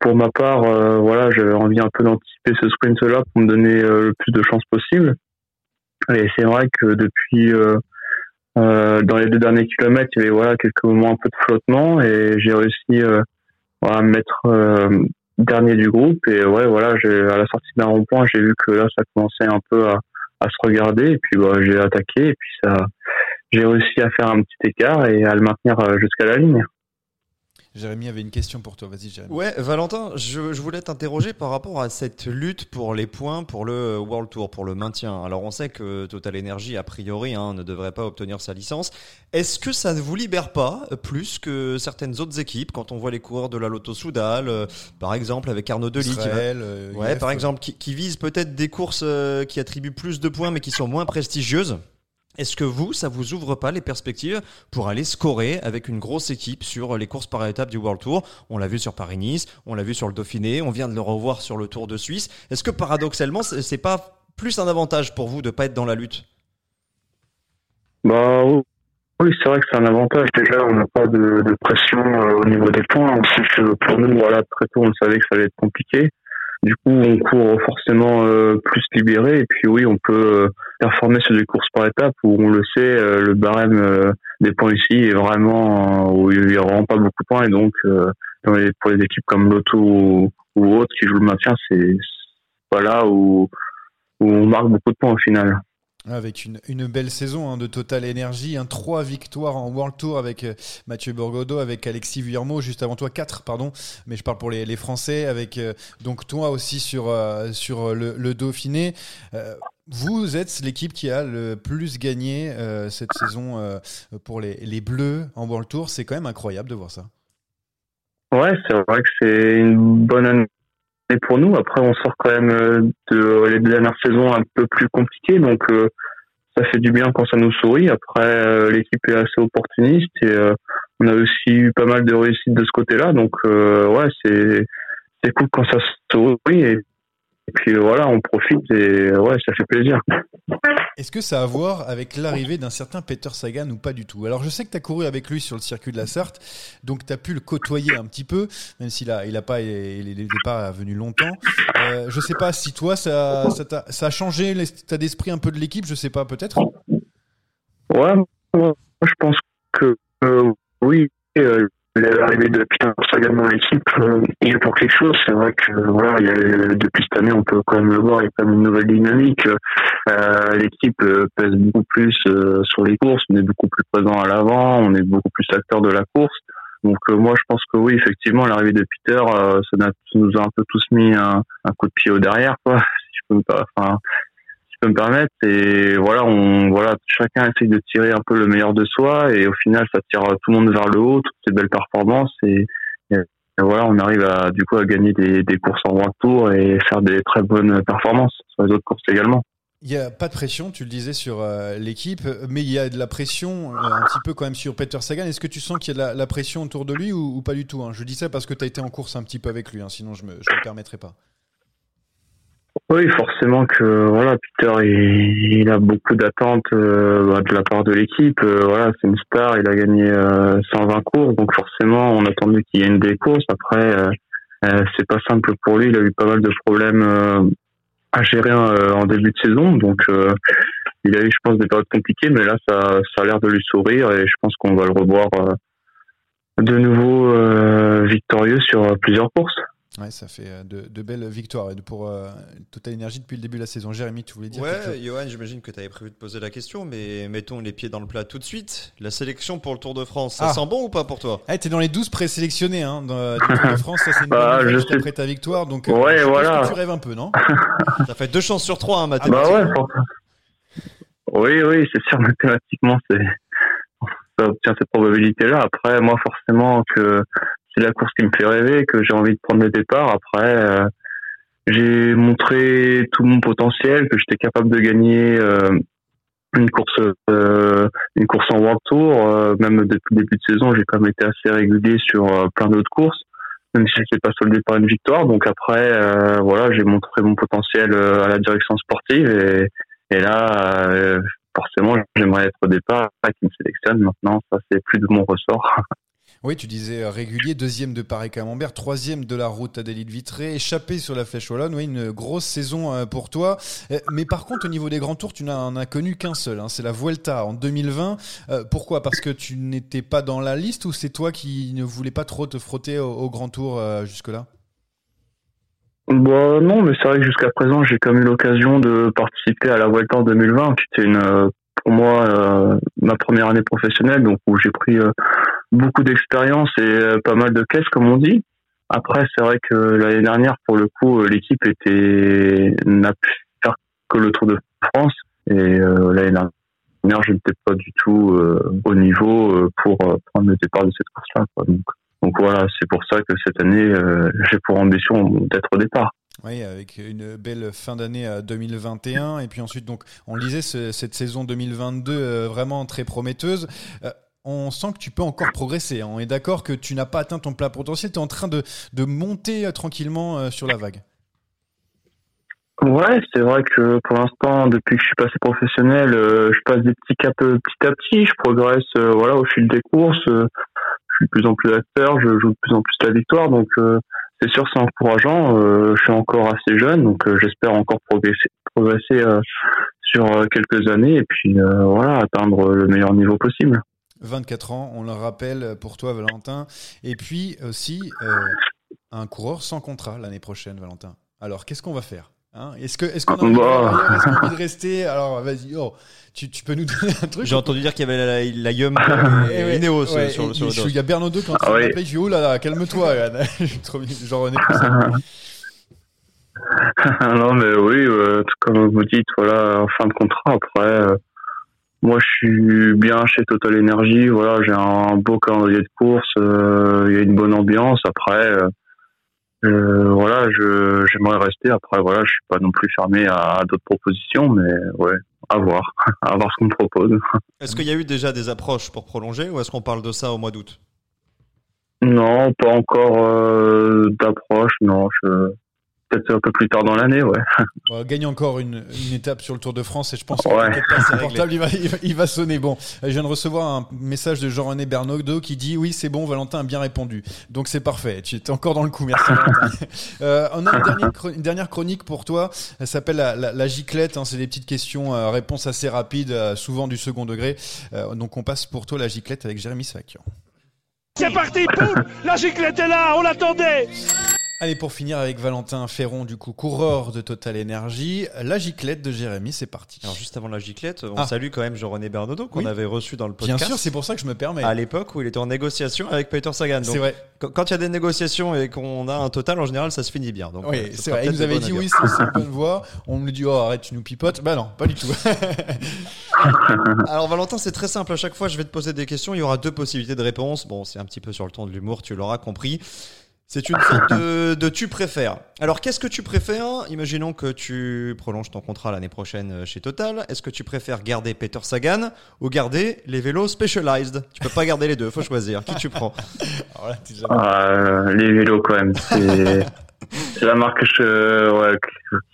pour ma part, euh, voilà, j'avais envie un peu d'anticiper ce sprint-là pour me donner euh, le plus de chances possible. Et c'est vrai que depuis euh, euh, dans les deux derniers kilomètres, il y avait voilà quelques moments un peu de flottement et j'ai réussi euh, voilà, à me mettre euh, dernier du groupe et ouais voilà à la sortie d'un rond-point j'ai vu que là ça commençait un peu à, à se regarder et puis bah, j'ai attaqué et puis ça j'ai réussi à faire un petit écart et à le maintenir jusqu'à la ligne. Jérémy avait une question pour toi. Vas-y, Jérémy. Ouais, Valentin, je, je voulais t'interroger par rapport à cette lutte pour les points pour le World Tour, pour le maintien. Alors, on sait que Total Energy, a priori, hein, ne devrait pas obtenir sa licence. Est-ce que ça ne vous libère pas plus que certaines autres équipes quand on voit les coureurs de la Lotto Soudal, euh, par exemple, avec Arnaud Delis, qui va- euh, ouais, par ouais. exemple, qui, qui visent peut-être des courses euh, qui attribuent plus de points mais qui sont moins prestigieuses est-ce que vous, ça vous ouvre pas les perspectives pour aller scorer avec une grosse équipe sur les courses par étapes du World Tour? On l'a vu sur Paris-Nice, on l'a vu sur le Dauphiné, on vient de le revoir sur le Tour de Suisse. Est-ce que paradoxalement, c'est pas plus un avantage pour vous de pas être dans la lutte? Bah oui, c'est vrai que c'est un avantage. Déjà, on n'a pas de, pression euh, au niveau des points. On que pour nous, voilà, très tôt, on savait que ça allait être compliqué. Du coup, on court forcément euh, plus libéré. Et puis oui, on peut euh, performer sur des courses par étapes où on le sait, euh, le barème des points ici est vraiment où il n'y a vraiment pas beaucoup de points. Et donc, pour les équipes comme Lotto ou, ou autres qui jouent le maintien, c'est c'est pas là où, où on marque beaucoup de points au final. Avec une, belle saison hein, de Total Energy, un 3 victoires en World Tour avec euh, Mathieu Borgodo, avec Alexis Vuillermo, juste avant toi 4, pardon, mais je parle pour les, Français, avec euh, donc toi aussi sur, euh, sur le, Dauphiné. Vous êtes l'équipe qui a le plus gagné cette saison pour les, les Bleus en World Tour. C'est quand même incroyable de voir ça. Ouais, c'est vrai que c'est une bonne année pour nous. Après, on sort quand même euh, de les dernières saisons un peu plus compliquées, donc euh, ça fait du bien quand ça nous sourit. Après, euh, l'équipe est assez opportuniste et on a aussi eu pas mal de réussites de ce côté-là. Donc, ouais, c'est c'est cool quand ça sourit et puis voilà, on profite et ouais, ça fait plaisir. Est-ce que ça a à voir avec l'arrivée d'un certain Peter Sagan ou pas du tout? Alors je sais que tu as couru avec lui sur le circuit de la Sarthe, donc tu as pu le côtoyer un petit peu, même s'il a, il a pas, il est pas venu longtemps. Euh, je sais pas si toi ça, ça, t'a- ça a changé l'état d'esprit un peu de l'équipe, je sais pas peut-être? Ouais, moi, je pense que euh, oui, euh, l'arrivée de Peter Sagan dans l'équipe, euh, pour quelque chose. C'est vrai que voilà, il y a, depuis cette année, on peut quand même le voir, il y a quand même une nouvelle dynamique. Euh, l'équipe euh, pèse beaucoup plus euh, sur les courses, on est beaucoup plus présent à l'avant, on est beaucoup plus acteur de la course. Donc moi, je pense que oui, effectivement, l'arrivée de Peter, ça, nous a un peu tous mis un, coup de pied au derrière, quoi, si je peux pas- peux me permettre. Et voilà, on, voilà, chacun essaye de tirer un peu le meilleur de soi, et au final, ça tire tout le monde vers le haut, toutes ces belles performances, et, voilà, on arrive à du coup à gagner des, des courses en World Tour et faire des très bonnes performances sur les autres courses également. Il n'y a pas de pression, tu le disais sur euh, l'équipe, mais il y a de la pression euh, un petit peu quand même sur Peter Sagan. Est-ce que tu sens qu'il y a de la, pression autour de lui ou, ou pas du tout hein? Je dis ça parce que tu as été en course un petit peu avec lui, hein, sinon je ne me, je me permettrai pas. Oui, forcément que voilà, Peter, il, il a beaucoup d'attentes euh, bah, de la part de l'équipe. Euh, voilà, c'est une star, il a gagné euh, 120 courses, donc forcément, on attendait qu'il y ait une des courses. Après, euh, euh, c'est pas simple pour lui. Il a eu pas mal de problèmes euh, à gérer en début de saison, donc il a eu, je pense, des périodes compliquées, mais là, ça, ça a l'air de lui sourire et je pense qu'on va le revoir de nouveau victorieux sur plusieurs courses. Ouais, ça fait euh, de, de belles victoires et de- pour euh, Total Energy depuis le début de la saison. Jérémy, tu voulais dire quelque chose? Ouais, Johan, j'imagine que tu avais prévu de poser la question, mais mettons les pieds dans le plat tout de suite. La sélection pour le Tour de France, ça Ah. sent bon ou pas pour toi? Ah, t'es dans les 12 présélectionnés hein, dans, du Tour de France, ça c'est une Bah, bonne sais. après ta victoire. Donc, euh, Ouais, pense voilà. que tu rêves un peu, non? Ça fait deux chances sur trois, hein, Bah mathématiquement. ouais, for- oui, oui, c'est sûr, mathématiquement, c'est, ça obtient cette probabilité-là. Après, moi, forcément, que c'est la course qui me fait rêver, que j'ai envie de prendre le départ. Après, euh, j'ai montré tout mon potentiel, que j'étais capable de gagner euh, une course, euh, une course en World Tour. Même depuis le début de saison, j'ai quand même été assez régulier sur plein d'autres courses, même si c'est pas soldé par une victoire. Donc après, voilà, j'ai montré mon potentiel à la direction sportive et, là, forcément, j'aimerais être au départ, pas qu'ils me sélectionnent maintenant. Ça, c'est plus de mon ressort. Oui, tu disais euh, régulier, deuxième de Paris-Camembert, troisième de la route à Adélie de Vitré, échappé sur la Flèche Wallonne. Oui, une grosse saison euh, pour toi. Euh, Mais par contre, au niveau des grands tours, tu n'en as connu qu'un seul. hein, c'est la Vuelta en 2020. Euh, pourquoi? Parce que tu n'étais pas dans la liste ou c'est toi qui ne voulais pas trop te frotter au, grand tour jusque-là? Bah, non, mais c'est vrai que jusqu'à présent, j'ai quand même eu l'occasion de participer à la Vuelta en 2020, qui était une, pour moi, euh, ma première année professionnelle, donc où j'ai pris euh, beaucoup d'expérience et euh, pas mal de caisses, comme on dit. Après, c'est vrai que l'année dernière, pour le coup, euh, l'équipe était n'a pu faire que le Tour de France, et euh, l'année dernière, je n'étais pas du tout euh, au niveau pour prendre le départ de cette course-là. Donc, donc voilà, c'est pour ça que cette année, j'ai pour ambition d'être au départ. Oui, avec une belle fin d'année euh, 2021. Et puis ensuite, donc, on lisait ce- cette saison 2022 euh, vraiment très prometteuse. Euh, on sent que tu peux encore progresser. hein. On est d'accord que tu n'as pas atteint ton plein potentiel. Tu es en train de, de monter euh, tranquillement euh, sur la vague. Ouais, c'est vrai que pour l'instant, depuis que je suis passé professionnel, euh, je passe des petits caps euh, petit à petit. Je progresse, euh, voilà, au fil des courses. euh, je suis de plus en plus acteur, je joue de plus en plus la victoire. Donc, euh, c'est sûr, c'est encourageant. Euh, je suis encore assez jeune, donc euh, j'espère encore progresser, euh, sur quelques années et puis voilà, atteindre le meilleur niveau possible. 24 ans, on le rappelle pour toi, Valentin. Et puis aussi, un coureur sans contrat l'année prochaine, Valentin. Alors, qu'est-ce qu'on va faire? Hein Est-ce que est-ce qu'on a envie, de- Bah. envie de rester Alors, vas-y, oh, tu, tu peux nous donner un truc J'ai entendu dire qu'il y avait la, la Yum Eh et ouais, Ineos ouais, sur, et- sur le et dos. Il y a Bernardo qui est en train Ah de m'appeler, je dis oh là là, calme-toi, René Poussin. non, mais oui, euh, comme vous dites, voilà, en fin de contrat. Après, euh, moi, je suis bien chez Total Energy. Voilà, j'ai un beau calendrier de course. euh, Il y a une bonne ambiance. Après, euh, voilà, je j'aimerais rester. Après, voilà, je suis pas non plus fermé à, à d'autres propositions, mais ouais, à voir, à voir ce qu'on me propose. Est-ce qu'il y a eu déjà des approches pour prolonger ou est-ce qu'on parle de ça au mois d'août? Non, pas encore euh, d'approche. Non, je peut-être un peu plus tard dans l'année, ouais. On gagne encore une, une étape sur le Tour de France et je pense que Ouais. t'inquiète pas, c'est réglé. portable, il va, il, va, il va sonner. Bon, je viens de recevoir un message de Jean-René Bernardo qui dit oui, c'est bon, Valentin a bien répondu. Donc c'est parfait, tu es encore dans le coup, merci Valentin. Euh, on a une dernière, chro- une dernière chronique pour toi, elle s'appelle la, la, la giclette, hein, c'est des petites questions, euh, réponses assez rapides, euh, souvent du second degré. Euh, donc on passe pour toi la giclette avec Jérémy Svakian. C'est parti, poum La giclette est là, on l'attendait Allez, pour finir avec Valentin Ferron, du coup, coureur de Total Energy, la giclette de Jérémy, c'est parti. Alors juste avant la giclette, on Ah. salue quand même Jean-René Bernaudot qu'on Oui. avait reçu dans le Bien podcast. sûr, c'est pour ça que je me permets. à l'époque où il était en négociation avec Peter Sagan. C'est vrai. Quand il y a des négociations et qu'on a un total, en général, ça se finit bien. Donc, euh, Oui, ce c'est vrai. Il nous avait dit oui, c'est une bonne voix. On me dit, oh, arrête, tu nous pipotes. Bah non, pas du tout. Alors Valentin, c'est très simple. À chaque fois, je vais te poser des questions. Il y aura deux possibilités de réponse. Bon, c'est un petit peu sur le ton de l'humour, tu l'auras compris. C'est une sorte de, de tu préfères. Alors, qu'est-ce que tu préfères? Imaginons que tu prolonges ton contrat l'année prochaine euh, chez Total. Est-ce que tu préfères garder Peter Sagan ou garder les vélos Specialized? Tu peux pas garder les deux, faut choisir. Qui tu prends? Alors là, jamais- Euh, les vélos quand même. C'est la marque que je, ouais,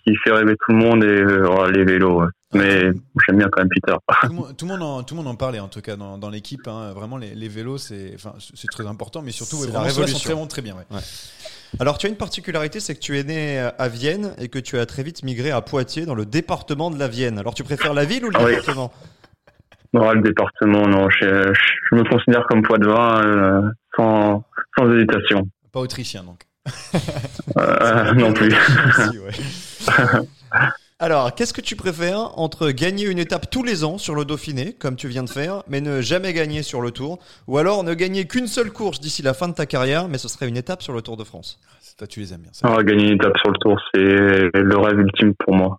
qui fait rêver tout le monde et euh, ouais, les vélos. ouais. Mais j'aime bien quand même Peter. Tout le, monde, tout, le monde en, tout le monde en parlait, en tout cas, dans, dans l'équipe. hein. Vraiment, les, les vélos, c'est enfin, c'est très important, mais surtout, ouais, la sont révolution. très très bien. ouais. Alors, tu as une particularité, c'est que tu es né à Vienne et que tu as très vite migré à Poitiers, dans le département de la Vienne. Alors, tu préfères la ville ou le Ah oui. département? Non, le département, non. Je, je me considère comme poids de vin euh, sans, sans hésitation. Pas autrichien, donc. Euh, non plus. Si, ouais. Alors, qu'est-ce que tu préfères entre gagner une étape tous les ans sur le Dauphiné, comme tu viens de faire, mais ne jamais gagner sur le Tour, ou alors ne gagner qu'une seule course d'ici la fin de ta carrière, mais ce serait une étape sur le Tour de France? Toi, tu les aimes bien. ça. Ah, gagner une étape sur le tour, c'est le rêve ultime pour moi.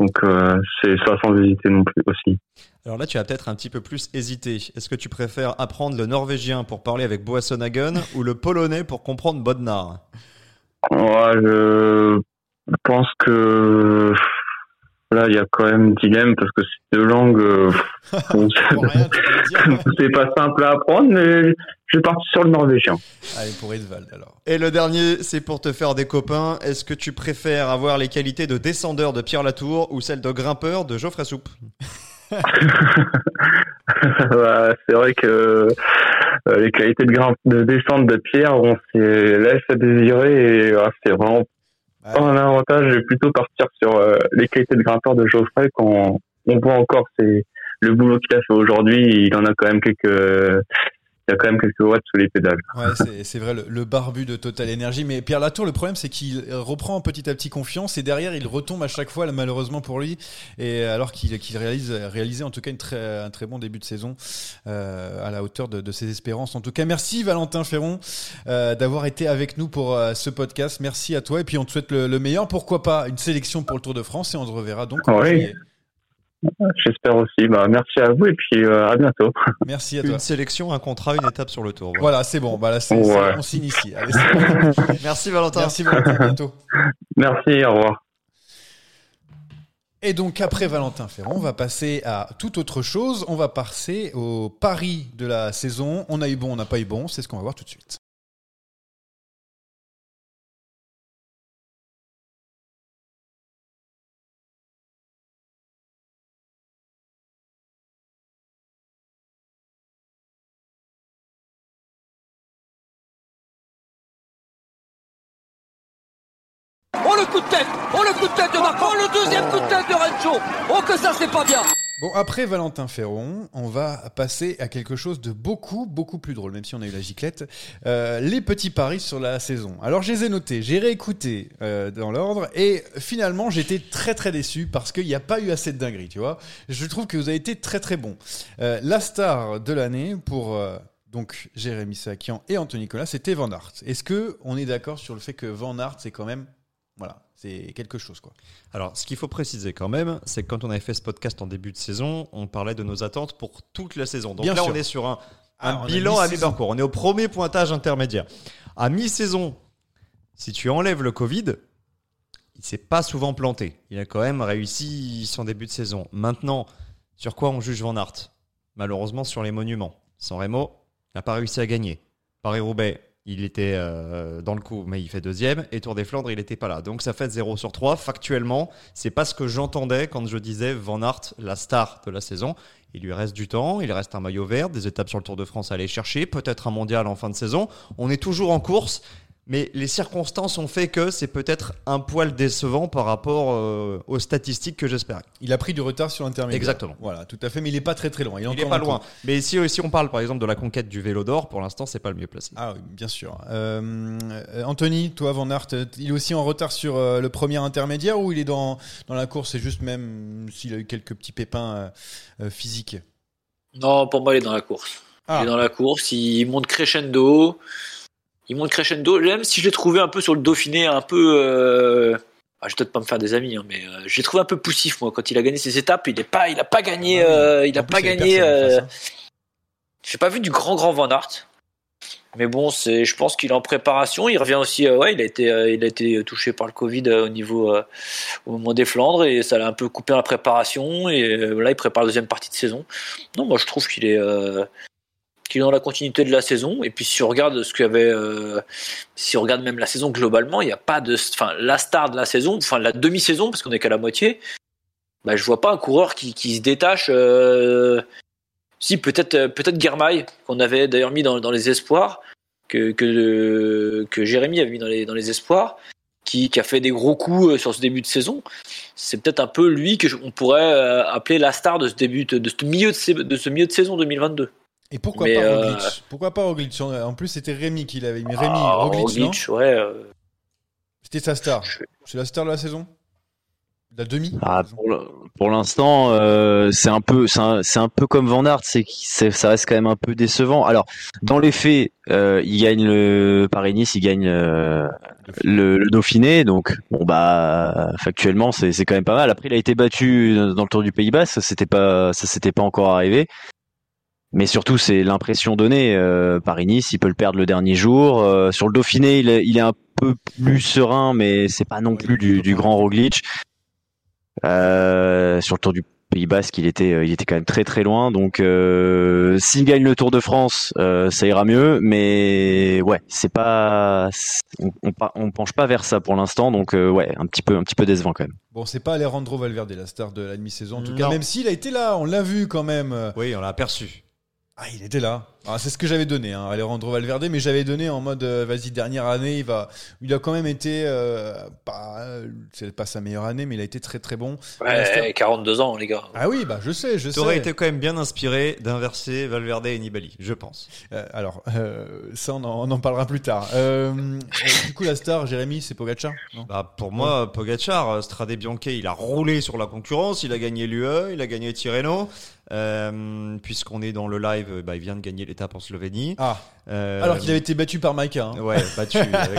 Donc euh, c'est ça sans hésiter non plus aussi. Alors là, tu vas peut-être un petit peu plus hésiter. Est-ce que tu préfères apprendre le norvégien pour parler avec Boasson-Hagen ou le polonais pour comprendre Bodnar? Ouais, je pense que là il y a quand même dilemme parce que c'est deux langues. euh, bon, c'est pas simple à apprendre, mais je vais partir sur le norvégien. Allez, pour Edvald, alors. Et le dernier, c'est pour te faire des copains. Est-ce que tu préfères avoir les qualités de descendeur de Pierre Latour ou celles de grimpeur de Geoffrey Soupe? Ouais, c'est vrai que euh, les qualités de grimpe, de descente de Pierre, on s'est laisse à désirer et ah, c'est vraiment un avantage. Je vais plutôt partir sur euh, les qualités de grimpeur de Geoffrey quand on voit encore c'est le boulot qu'il a fait aujourd'hui. Il en a quand même quelques il y a quand même quelques watts sous les pédales. Ouais, c'est- vrai, le, le barbu de Total Energy. Mais Pierre Latour, le problème, c'est qu'il reprend petit à petit confiance et derrière, il retombe à chaque fois, malheureusement pour lui. Et alors qu'il réalise, réalisait en tout cas une très, un très bon début de saison euh, à la hauteur de, de ses espérances. En tout cas, merci Valentin Ferron euh, d'avoir été avec nous pour euh, ce podcast. Merci à toi. Et puis, on te souhaite le, le meilleur. Pourquoi pas une sélection pour le Tour de France et on se reverra donc Oui. J'espère aussi. Bah, merci à vous et puis euh, à bientôt. Merci à toi. Une sélection, un contrat, une étape sur le tour. voilà. Voilà, c'est bon. Bah, là, c'est- Ouais. c'est- on signe ici. Allez. Merci Valentin. Merci Valentin. À bientôt. Merci, au revoir. Et donc après Valentin Ferron, on va passer à toute autre chose. On va passer au pari de la saison. On a eu bon, on n'a pas eu bon. C'est ce qu'on va voir tout de suite. Oh le coup de tête de Marco Oh le deuxième coup de tête de Rencho Oh que ça c'est pas bien Bon, après Valentin Ferron, on va passer à quelque chose de beaucoup, beaucoup plus drôle, même si on a eu la giclette. Euh, les petits paris sur la saison. Alors, je les ai notés, j'ai réécouté euh, dans l'ordre, et finalement, j'étais très, très déçu parce qu'il n'y a pas eu assez de dinguerie, tu vois. Je trouve que vous avez été très, très bon. Euh, la star de l'année pour. donc Jérémy Sakian et Anthony Nicolas, c'était Van Aert. Est-ce que on est d'accord sur le fait que Van Aert, c'est quand même, voilà, c'est quelque chose quoi. Alors, ce qu'il faut préciser quand même, c'est que quand on avait fait ce podcast en début de saison, on parlait de nos attentes pour toute la saison. Donc Bien là, sûr. on est sur un, bilan à mi-parcours. On est au premier pointage intermédiaire. À mi-saison, si tu enlèves le Covid, il s'est pas souvent planté. Il a quand même réussi son début de saison. Maintenant, sur quoi on juge Van Aert? Malheureusement, sur les monuments. San Remo n'a pas réussi à gagner. Paris-Roubaix, il était euh, dans le coup, mais il fait deuxième. Et Tour des Flandres, il n'était pas là. Donc ça fait 0 sur 3. Factuellement, c'est pas ce que j'entendais quand je disais Van Aert, la star de la saison. Il lui reste du temps, il reste un maillot vert, des étapes sur le Tour de France à aller chercher, peut-être un mondial en fin de saison. On est toujours en course, mais les circonstances ont fait que c'est peut-être un poil décevant par rapport euh, aux statistiques que j'espérais. Il a pris du retard sur l'intermédiaire. Exactement. Voilà, tout à fait, mais il est pas très très loin. Il est, Il encore est pas loin. Mais si, si on parle par exemple de la conquête du vélo d'or, pour l'instant, c'est pas le mieux placé. Ah oui, bien sûr. Euh, Anthony, toi, Van Aert, euh, il est aussi en retard sur euh, le premier intermédiaire ou il est dans, dans la course? C'est juste même s'il a eu quelques petits pépins physiques Non, pour moi, il est dans la course. Ah. Il est dans la course, il monte crescendo. Il monte crescendo. Même si je l'ai trouvé un peu sur le Dauphiné, un peu. Euh... ah, je vais peut-être pas me faire des amis, hein, mais euh, je l'ai trouvé un peu poussif, moi. Quand il a gagné ses étapes, il n'a pas, il a pas gagné. Ah euh, il a plus, pas gagné. personne en euh, hein. J'ai pas vu du grand, grand Van Aert. Mais bon, c'est, je pense qu'il est en préparation. Il revient aussi. euh, ouais, il a été, euh, il a été touché par le Covid euh, au niveau, au moment des Flandres et ça l'a un peu coupé la préparation. Et là, il prépare la deuxième partie de saison. Non, moi, je trouve qu'il est, qu'il est dans la continuité de la saison. Et puis, si on regarde ce qu'il y avait, euh, si on regarde même la saison globalement, il n'y a pas de, enfin, la star de la saison, enfin, la demi-saison, parce qu'on est qu'à la moitié. Bah, je vois pas un coureur qui, qui se détache. euh, si, peut-être euh, peut-être qu'on avait d'ailleurs mis dans, dans les espoirs, que, que, Jérémy avait mis dans les, dans les espoirs, qui, qui a fait des gros coups sur ce début de saison. C'est peut-être un peu lui que on pourrait appeler la star de ce début de, ce milieu de ce milieu de saison 2022. Et pourquoi Mais, pas euh, Roglic? Pourquoi pas Roglic? En en plus, c'était Rémi qui l'avait mis. Rémi, Ah, Roglic, non? Roglic, ouais. euh, C'était sa star. C'est la star de la saison? La demi? Ah, pour l'instant, euh, c'est un peu, c'est un, peu comme Van Aert, c'est ça reste quand même un peu décevant. Alors, dans les faits, euh, il gagne le Paris-Nice, il gagne euh, le, le Dauphiné, donc bon bah factuellement c'est quand même pas mal. Après, il a été battu dans le Tour du Pays Bas, ça c'était pas, ça s'était pas encore arrivé. Mais surtout, c'est l'impression donnée. Euh, Paris-Nice, il peut le perdre le dernier jour. Euh, sur le Dauphiné, il est, il est un peu plus serein, mais c'est pas non plus du, du grand Roglic. Euh, sur le Tour du Pays Basque, il était, euh, il était quand même très très loin. Donc, euh, s'il gagne le Tour de France, euh, ça ira mieux. Mais ouais, c'est pas, on, on, penche pas vers ça pour l'instant. Donc, euh, ouais, un petit peu, un petit peu décevant quand même. Bon, c'est pas Alejandro Valverde, la star de la demi-saison. En tout Non. cas, même s'il a été là, on l'a vu quand même. Oui, on l'a aperçu. Ah, il était là. Ah, c'est ce que j'avais donné, hein, Alejandro Valverde, mais j'avais donné en mode euh, vas-y dernière année, il va, il a quand même été euh, pas, c'est pas sa meilleure année, mais il a été très très bon. Ouais, 42 ans les gars. Ah oui, bah je sais, je sais. T'aurais été quand même bien inspiré d'inverser Valverde et Nibali, je pense. Euh, alors, euh, ça on en, on en parlera plus tard. Euh, euh, du coup, la star, Jérémy, c'est Pogacar non? Bah, pour moi, Pogacar, Strade Bianche, il a roulé sur la concurrence, il a gagné l'UE, il a gagné Tirreno. Euh, Puisqu'on est dans le live, euh, bah, il vient de gagner l'étape en Slovénie. Ah. Euh, Alors qu'il avait été battu par Maïka. hein. Ouais, battu avec,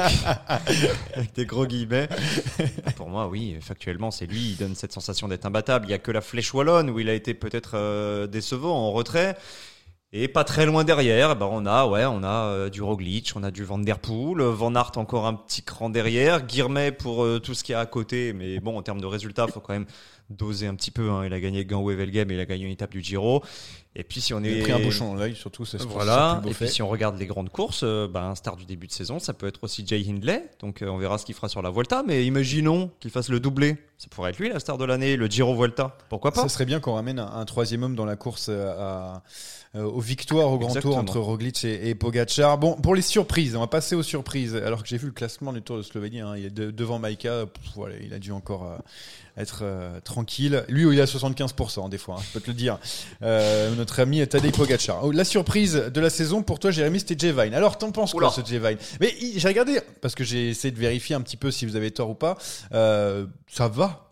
avec des gros guillemets. Pour moi, oui, factuellement, c'est lui. Il donne cette sensation d'être imbattable. Il y a que la flèche wallonne où il a été peut-être euh, décevant en retrait. Et pas très loin derrière, bah on a ouais, on a du Roglic, on a du Van Der Poel, Van Aert encore un petit cran derrière, Guirmet pour tout ce qui est à côté, mais bon en termes de résultats, faut quand même doser un petit peu. Hein. Il a gagné Gand-Wevelgem et il a gagné une étape du Giro. Et puis si on Il est a pris un bouchon dans l'œil, surtout. c'est- voilà. plus beau Et puis si on regarde les grandes courses, euh, bah, un star du début de saison, ça peut être aussi Jay Hindley. Donc euh, on verra ce qu'il fera sur la Volta. Mais imaginons qu'il fasse le doublé. Ça pourrait être lui la star de l'année, le Giro Volta. Pourquoi pas? Ça serait bien qu'on ramène un, un troisième homme dans la course euh, à- euh, aux victoires au grand Exactement. tour entre Roglic et, et Pogacar. Bon, pour les surprises, on va passer aux surprises. Alors que j'ai vu le classement du Tour de Slovénie, hein, il est de- devant pff, voilà, il a dû encore euh, être euh, tranquille. Lui, il est à 75% des fois, hein, je peux te le dire. Notre ami Tadej Pogacar. Oh, la surprise de la saison pour toi, Jérémy, c'était Jay Vine. Alors, t'en penses quoi, ce Jay Vine? Mais j'ai regardé parce que j'ai essayé de vérifier un petit peu si vous avez tort ou pas. Ça va?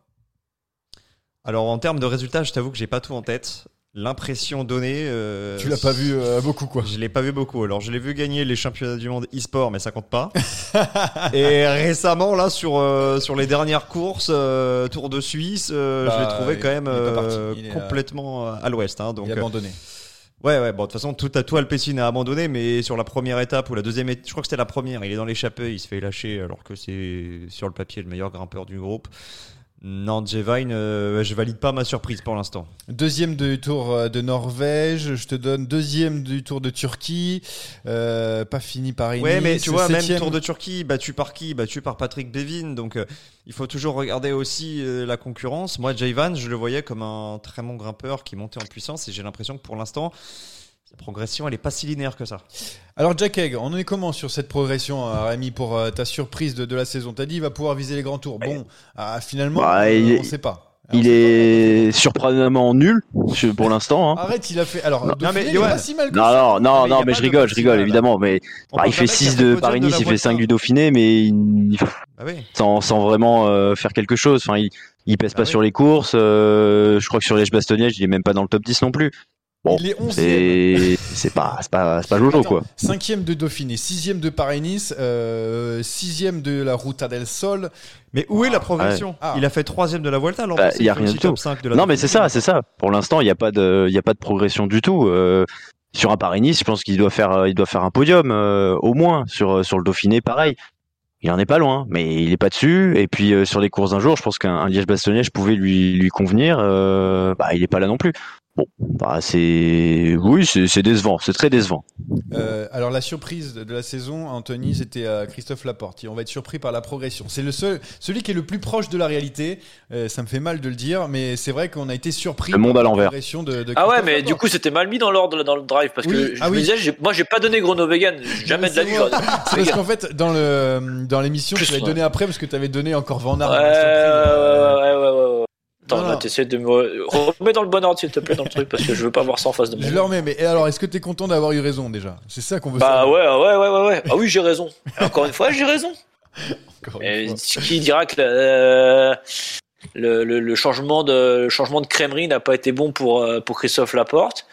Alors en termes de résultats, je t'avoue que j'ai pas tout en tête. L'impression donnée. euh, Tu l'as pas vu euh, beaucoup, quoi. Je l'ai pas vu beaucoup. Alors je l'ai vu gagner les championnats du monde e-sport, mais ça compte pas. Et récemment là sur euh, sur les dernières courses, euh, Tour de Suisse, euh, Bah, je l'ai trouvé quand même complètement à l'ouest. Hein, donc Il abandonné. Ouais, ouais, bon, de toute façon, tout à tout Alpecin a abandonné, mais sur la première étape ou la deuxième, étape, je crois que c'était la première, il est dans l'échappée, il se fait lâcher alors que c'est sur le papier le meilleur grimpeur du groupe. Non, Jevine, euh, je valide pas ma surprise pour l'instant. Deuxième du Tour euh, de Norvège, je te donne deuxième du Tour de Turquie, euh, pas fini par Nice. Ouais, mais tu vois, même Tour de Turquie, battu par qui? Battu par Patrick Bevin, donc euh, il faut toujours regarder aussi la concurrence. Moi, Jayvan, je le voyais comme un très bon grimpeur qui montait en puissance, et j'ai l'impression que pour l'instant, sa progression, elle est pas si linéaire que ça. Alors Jack Egg, on en est comment sur cette progression, euh, Rémi, pour euh, ta surprise de, de la saison? T'as dit il va pouvoir viser les grands tours. Bon, ah, finalement, Bah, euh, il est- on sait pas. Il est surprenamment nul pour l'instant. hein. Arrête, il a fait. Alors, Non. Dauphiné, mais il est Johan- pas si mal que Non, ça. non, non, mais non, je de rigole, je rigole, évidemment. Mais bah, il fait d'un mec qui a 6 fait de Paris-Nice, la il fait Vuelta. 5 du Dauphiné, mais il- Ah oui. sans, sans vraiment euh, faire quelque chose. Enfin, il, il pèse Ah pas oui. sur les courses. euh, je crois que sur les bastogne il est même pas dans le top 10 non plus. Bon, Il est 11e. c'est pas, c'est pas, c'est pas Jojo, Attends, quoi. Cinquième de Dauphiné, sixième de Paris-Nice, euh, sixième de la Ruta del Sol. Mais où est la progression Ah. Il a fait troisième de la Volta, l'an Bah, il y a rien du tout. top 5 de la Non, mais c'est ça, c'est ça. Pour l'instant, il n'y a pas de, il y a pas de progression du tout. Euh, sur un Paris-Nice, je pense qu'il doit faire, euh, il doit faire un podium euh, au moins. Sur sur le Dauphiné, pareil. Il en est pas loin, mais il est pas dessus. Et puis euh, sur les courses d'un jour, je pense qu'un un Liège-Bastogne-Liège pouvait lui lui convenir. Euh, bah, il est pas là non plus. Bon, bah c'est, oui, c'est décevant, c'est très décevant. Euh, alors la surprise de la saison, Anthony, c'était euh, Christophe Laporte. On va être surpris par la progression. C'est le seul, celui qui est le plus proche de la réalité. Euh, ça me fait mal de le dire, mais c'est vrai qu'on a été surpris Le monde par à la l'envers. progression de, de Ah ouais, Christophe mais du Laporte. coup, c'était mal mis dans l'ordre dans le drive parce Oui, que je ah me oui. disais, moi, j'ai pas donné Groenewegen, jamais de la vie. C'est parce qu'en fait, dans le dans l'émission, tu Plus, l'avais donné après parce que tu avais donné encore Van Aert. Ouais, ouais, ouais, ouais. Attends, là, t'essaies de me remets dans le bon ordre, s'il te plaît, dans le truc, parce que je veux pas voir ça en face de moi. Je le remets, mais et alors, est-ce que tu es content d'avoir eu raison déjà? C'est ça qu'on veut Bah savoir. ouais, ouais, ouais, ouais, ouais. Ah oui, j'ai raison. Encore une fois, j'ai raison. Encore une Et fois. qui dira que le, le, le- le changement de le changement de crèmerie n'a pas été bon pour euh, pour Christophe Laporte.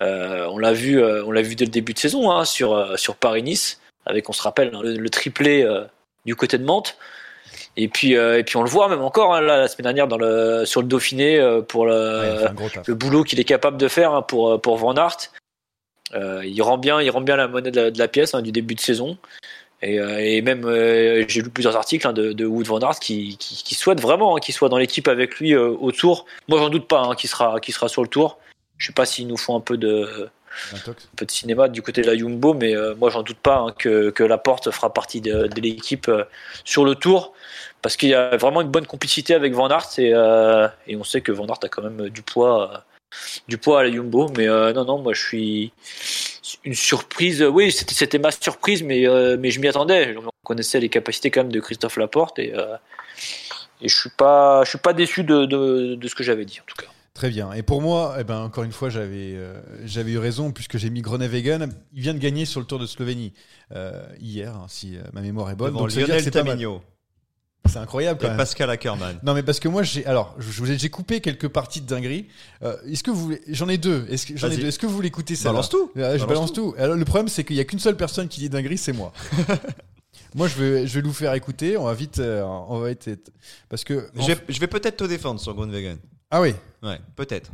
Euh, on l'a vu, euh, on l'a vu dès le début de saison hein, sur euh, sur Paris-Nice, avec on se rappelle hein, le, le triplé euh, du côté de Mantes. Et puis euh, et puis on le voit même encore hein, là, la semaine dernière dans le sur le Dauphiné euh, pour le Ouais, boulot qu'il est capable de faire hein, pour pour Van Aert. Euh, il rend bien, il rend bien la monnaie de la, de la pièce hein, du début de saison. Et, euh, et même, euh, j'ai lu plusieurs articles de, de Wood Van Aert qui, qui, qui souhaite vraiment qu'il soit dans l'équipe avec lui euh, au tour. Moi, j'en doute pas qu'il sera, qu'il sera sur le tour. Je sais pas s'ils nous font un peu de, Un peu de cinéma du côté de la Jumbo, mais euh, moi, j'en doute pas hein, que, que Laporte fera partie de, l'équipe euh, sur le tour. Parce qu'il y a vraiment une bonne complicité avec Van Aert et, euh, on sait que Van Aert a quand même du poids, du poids à la Jumbo. Mais non, non, moi je suis, une surprise. Oui, c'était ma surprise, mais mais je m'y attendais. On connaissait les capacités quand même de Christophe Laporte et et je suis pas je suis pas déçu de ce que j'avais dit en tout cas. Très bien. Et pour moi, eh ben, encore une fois, j'avais euh, j'avais eu raison puisque j'ai mis Groenewegen. Il vient de gagner sur le Tour de Slovénie euh, hier, hein, si euh, ma mémoire est bonne. Devant que Lionel. Tamigno C'est incroyable quand et même. Pascal Ackermann. Non mais parce que moi j'ai alors vous j'ai coupé quelques parties de dinguerie. Euh, Est-ce que vous j'en ai deux. Est-ce que j'en ai Vas-y. deux. Est-ce que vous voulez écouter ça Balance tout. je Balance balance tout. Alors le problème c'est qu'il y a qu'une seule personne qui dit dinguerie, c'est moi. moi je vais je vais nous faire écouter. On va vite euh, on va être parce que Je vais, peut-être te défendre sur Groenewegen. Ah oui. Ouais, peut-être.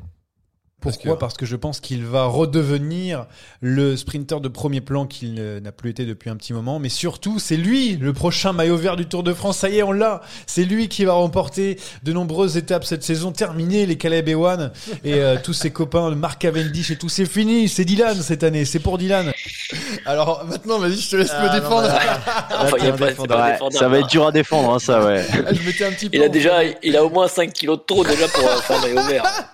Pourquoi Parce que je pense qu'il va redevenir le sprinter de premier plan qu'il n'a plus été depuis un petit moment. Mais surtout, c'est lui, le prochain maillot vert du Tour de France. Ça y est, on l'a. C'est lui qui va remporter de nombreuses étapes cette saison. Terminé les Caleb Ewan et euh, tous ses copains, Marc Cavendish et tout. C'est fini. C'est Dylan cette année. C'est pour Dylan. Alors maintenant, vas-y, je te laisse me défendre. Ça va hein. être dur à défendre, hein, ça, ouais. je mettais un petit peu. Il a déjà, il a au moins 5 kilos de trop déjà pour euh, faire un maillot vert.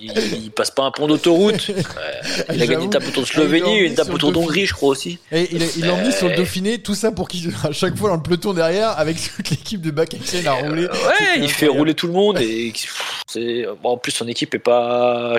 Il, il- il passe pas un pont d'autoroute. Euh, il a gagné une étape autour de Ah, Slovénie, une étape autour d'Hongrie, je crois aussi. Et il, il l'a emmené sur le Euh, Dauphiné, tout ça pour qu'il à chaque fois dans le peloton derrière, avec toute l'équipe de back action à rouler. Ouais, C'était il fait rouler tout le monde et pff, c'est bon, en plus son équipe est pas.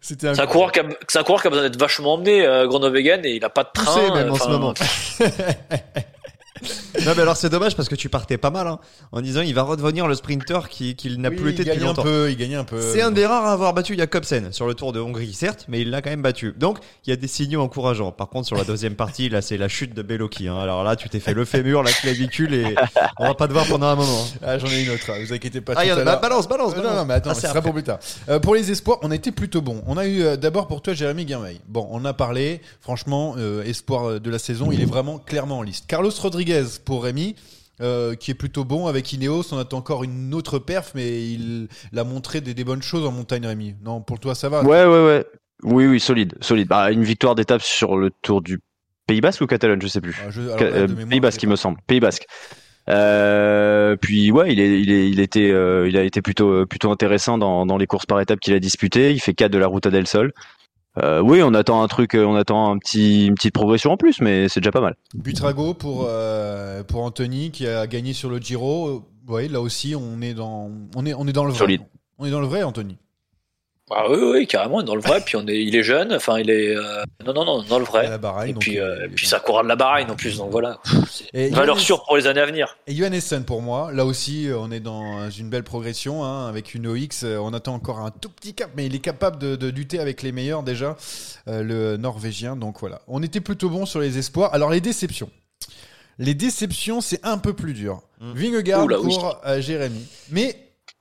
C'est un coureur qui a, un coureur qui a besoin d'être vachement emmené, euh, Groenewegen, et il a pas de train. Poussé, même, en enfin, ce moment. Non mais alors c'est dommage parce que tu partais pas mal hein, en disant il va redevenir le sprinter qui- qu'il n'a Oui, plus été il depuis longtemps. peu, il gagne un peu. C'est un des rares à avoir battu Jacobsen sur le Tour de Hongrie, certes, mais il l'a quand même battu. Donc, il y a des signaux encourageants. Par contre, sur la deuxième partie, là, c'est la chute de Beloki. hein. Alors là, tu t'es fait le fémur, la clavicule, et on va pas te voir pendant un moment. Ah, j'en ai une autre, vous inquiétez pas. Ah, tout y a- bah, balance, balance, Euh, Non, balance. non, mais attends, Ah, ce sera pour plus tard. Euh, pour les espoirs, on a été plutôt bon. On a eu euh, d'abord pour toi Jérémy Guinveil. Bon, on a parlé, franchement, euh, espoir de la saison, il est vraiment clairement en liste. Carlos Rodriguez pour Rémi. euh, qui est plutôt bon avec Ineos, on attend encore une autre perf, mais il a montré des, des bonnes choses en montagne, Rémi. Non, pour toi, ça va. Ouais, ouais, ouais. Oui, oui, solide, solide. Bah, une victoire d'étape sur le Tour du Pays Basque ou Catalogne, je sais plus. Ah, je- alors euh, mémoire, Pays Basque, il me semble. Pays Basque. Euh, puis ouais, il est, il est, il était, il a été plutôt, plutôt intéressant dans, dans les courses par étapes qu'il a disputées. Il fait 4 de la Ruta del Sol. Euh, oui, on attend un truc, euh, on attend un petit, une petite progression en plus, mais c'est déjà pas mal. Butrago pour, euh, pour Anthony qui a gagné sur le Giro. Oui, là aussi, on est dans, on est, on est dans le vrai. Solide. On est dans le vrai, Anthony. Ah oui, oui, carrément, dans le vrai. Puis on est, il est jeune. Enfin, il est. euh, non, non, non, dans le vrai. La Bahreïn, et donc, puis, euh, puis ça courra de la Bahreïn en plus. Donc voilà. C'est une valeur sûre pour les années à venir. Et Johan Essen pour moi, là aussi euh, on est dans une belle progression hein, avec une OX, on attend encore un tout petit cap mais il est capable de, de lutter avec les meilleurs déjà, euh, le norvégien, donc voilà. On était plutôt bon sur les espoirs, alors les déceptions. Les déceptions c'est un peu plus dur. Vingegaard Oula, oui. pour Jérémy. Mais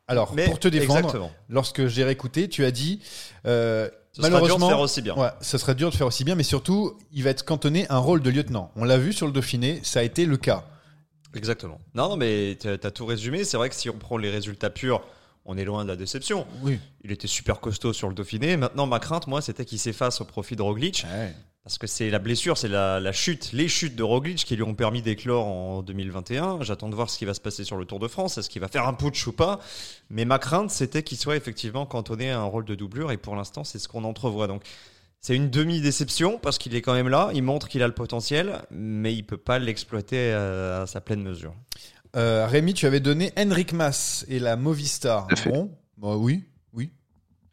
alors Mais pour te défendre, exactement. lorsque j'ai réécouté, tu as dit euh, Ce sera dur de malheureusement faire aussi bien. Ouais, ce serait dur de faire aussi bien mais surtout il va être cantonné un rôle de lieutenant. On l'a vu sur le Dauphiné, ça a été le cas. Exactement. Non, non, mais t'as as tout résumé. C'est vrai que si on prend les résultats purs, on est loin de la déception. Oui. Il était super costaud sur le Dauphiné. Maintenant, ma crainte, moi, c'était qu'il s'efface au profit de Roglic. Parce que c'est la blessure, c'est la, la chute, les chutes de Roglic qui lui ont permis d'éclore en 2021. J'attends de voir ce qui va se passer sur le Tour de France. Est-ce qu'il va faire un putsch ou pas Mais ma crainte, c'était qu'il soit effectivement cantonné à un rôle de doublure. Et pour l'instant, c'est ce qu'on entrevoit. Donc, c'est une demi-déception parce qu'il est quand même là. Il montre qu'il a le potentiel, mais il peut pas l'exploiter à, à sa pleine mesure. Euh, Rémi, tu avais donné Henrik Mas et la Movistar. Bon, bah oui, oui.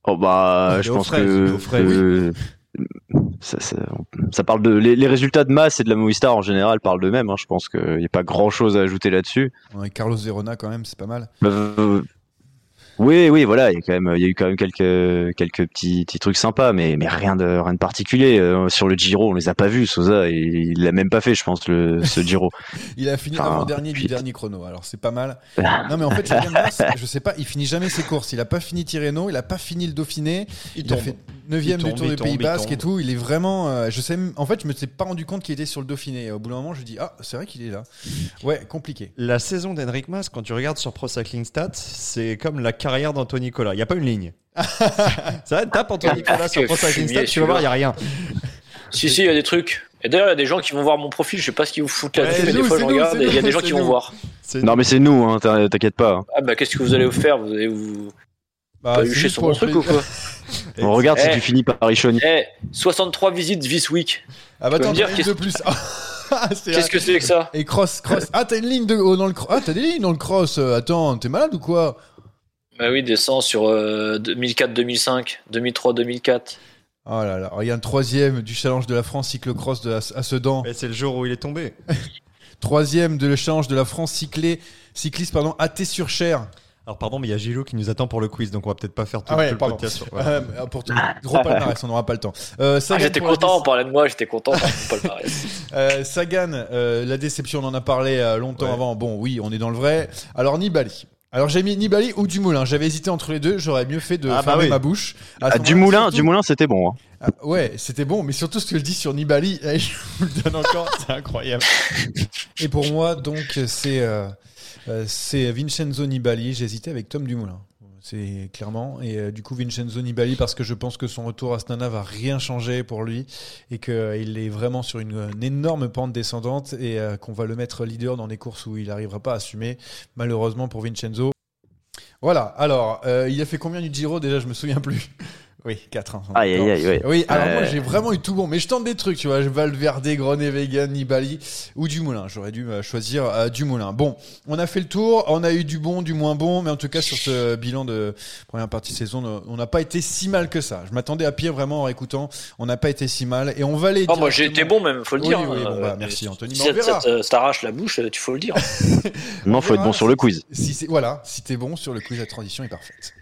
Oh bah, Il est je pense fraises. que- ça, ça- ça parle de les, les résultats de masse et de la Movistar en général parlent d'eux-mêmes. hein. Je pense qu'il n'y a pas grand-chose à ajouter là-dessus. Ouais, Carlos Verona quand même, c'est pas mal. Euh, oui, oui, voilà, il y a quand même, il y a eu quand même quelques quelques petits, petits trucs sympas, mais mais rien de rien de particulier. Euh, sur le Giro, on les a pas vus. Sosa, il, l'a même pas fait, je pense, le ce Giro. Il a fini Enfin, avant-dernier du puis- dernier chrono, alors c'est pas mal. Non mais en fait, Mas, je sais pas, il finit jamais ses courses. Il a pas fini Tirreno, il a pas fini le Dauphiné. Il a tombe. fait 9ème Il du Tour du Pays Basque et tout. Il est vraiment. euh, je sais, en fait, je me suis pas rendu compte qu'il était sur le Dauphiné. Au bout d'un moment, je dis ah, c'est vrai qu'il est là. Ouais, compliqué. La saison d'Henrik Mas, quand tu regardes sur Pro Cycling Stats, c'est comme la carrière d'Anthony Nicolas. Il n'y a pas une ligne. c'est vrai, tape Anthony Nicolas sur Pro Cycling Stats, tu vas voir, il n'y a rien. Si, si, il y a des trucs. Et d'ailleurs, il y a des gens qui vont voir mon profil. Je sais pas ce qu'ils vous foutent là-dessus, Ouais, mais des nous, fois, je nous, regarde c'est et il y a nous, des gens c'est qui vont nous. voir. Non, mais c'est nous, hein, t'in- t'inquiète pas. Ah bah, qu'est-ce que vous allez vous faire? Vous allez vous. Bah, chez son truc ou quoi On regarde si Eh. tu finis par Richoni. Eh, 63 visites this week. Ah bah attends, dire une de plus. Ah, Qu'est-ce que c'est que ça Et cross, cross. Ah, t'as une ligne de, oh, dans le Ah, t'as des lignes dans le cross. Euh, Attends, t'es malade ou quoi Bah oui, descend sur euh, 2004-2005, 2003-2004. Oh là là. Il y a un troisième du challenge de la France cyclocross de, à Sedan. Et c'est le jour où il est tombé. Troisième de le challenge de la France cyclé, cycliste, pardon, AT sur Cher. Alors pardon, mais il y a Gilou qui nous attend pour le quiz, donc on va peut-être pas faire tout, Ah ouais, tout le podcast. sur- Euh, pour tout- gros palmarès, on n'aura pas le temps. Euh, Ah, Sagan j'étais content, on parlait de moi, j'étais content. Paul Palmarès. Euh, Sagan, euh, la déception, on en a parlé longtemps Ouais. avant. Bon, oui, on est dans le vrai. Alors Nibali. Alors j'ai mis Nibali ou Dumoulin. J'avais hésité entre les deux. J'aurais mieux fait de Ah bah fermer oui. ma bouche. Ah, Dumoulin, surtout- Dumoulin, c'était bon. hein. Ah, ouais, c'était bon, mais surtout ce que je dis sur Nibali, je vous le donne encore, c'est incroyable. Et pour moi, donc, c'est c'est Vincenzo Nibali. J'hésitais avec Tom Dumoulin. C'est clairement. Et euh, du coup, Vincenzo Nibali, parce que je pense que son retour à Astana va rien changer pour lui et qu'il est vraiment sur une, énorme pente descendante et euh, qu'on va le mettre leader dans des courses où il n'arrivera pas à assumer, malheureusement pour Vincenzo. Voilà, alors, euh, il a fait combien du Giro? Déjà Je me souviens plus. Oui, 4 ans. Aïe, aïe, aïe, ouais. Oui, alors moi Euh, j'ai vraiment eu tout bon, mais je tente des trucs, tu vois, Valverde, Groenewegen, Nibali ou Dumoulin. J'aurais dû euh, choisir euh, Dumoulin. Bon, on a fait le tour, on a eu du bon, du moins bon, mais en tout cas sur ce bilan de première partie de saison, on n'a pas été si mal que ça. Je m'attendais à pire vraiment en écoutant, on n'a pas été si mal et on va aller. Oh, moi j'ai été bon même, faut le Oui, dire. oui, hein. bon, bah, Euh, merci, Anthony, Si ça t'arrache la bouche, tu faut le dire. Non, faut être bon sur le quiz. Si c'est voilà, si t'es bon sur le quiz, la transition est parfaite.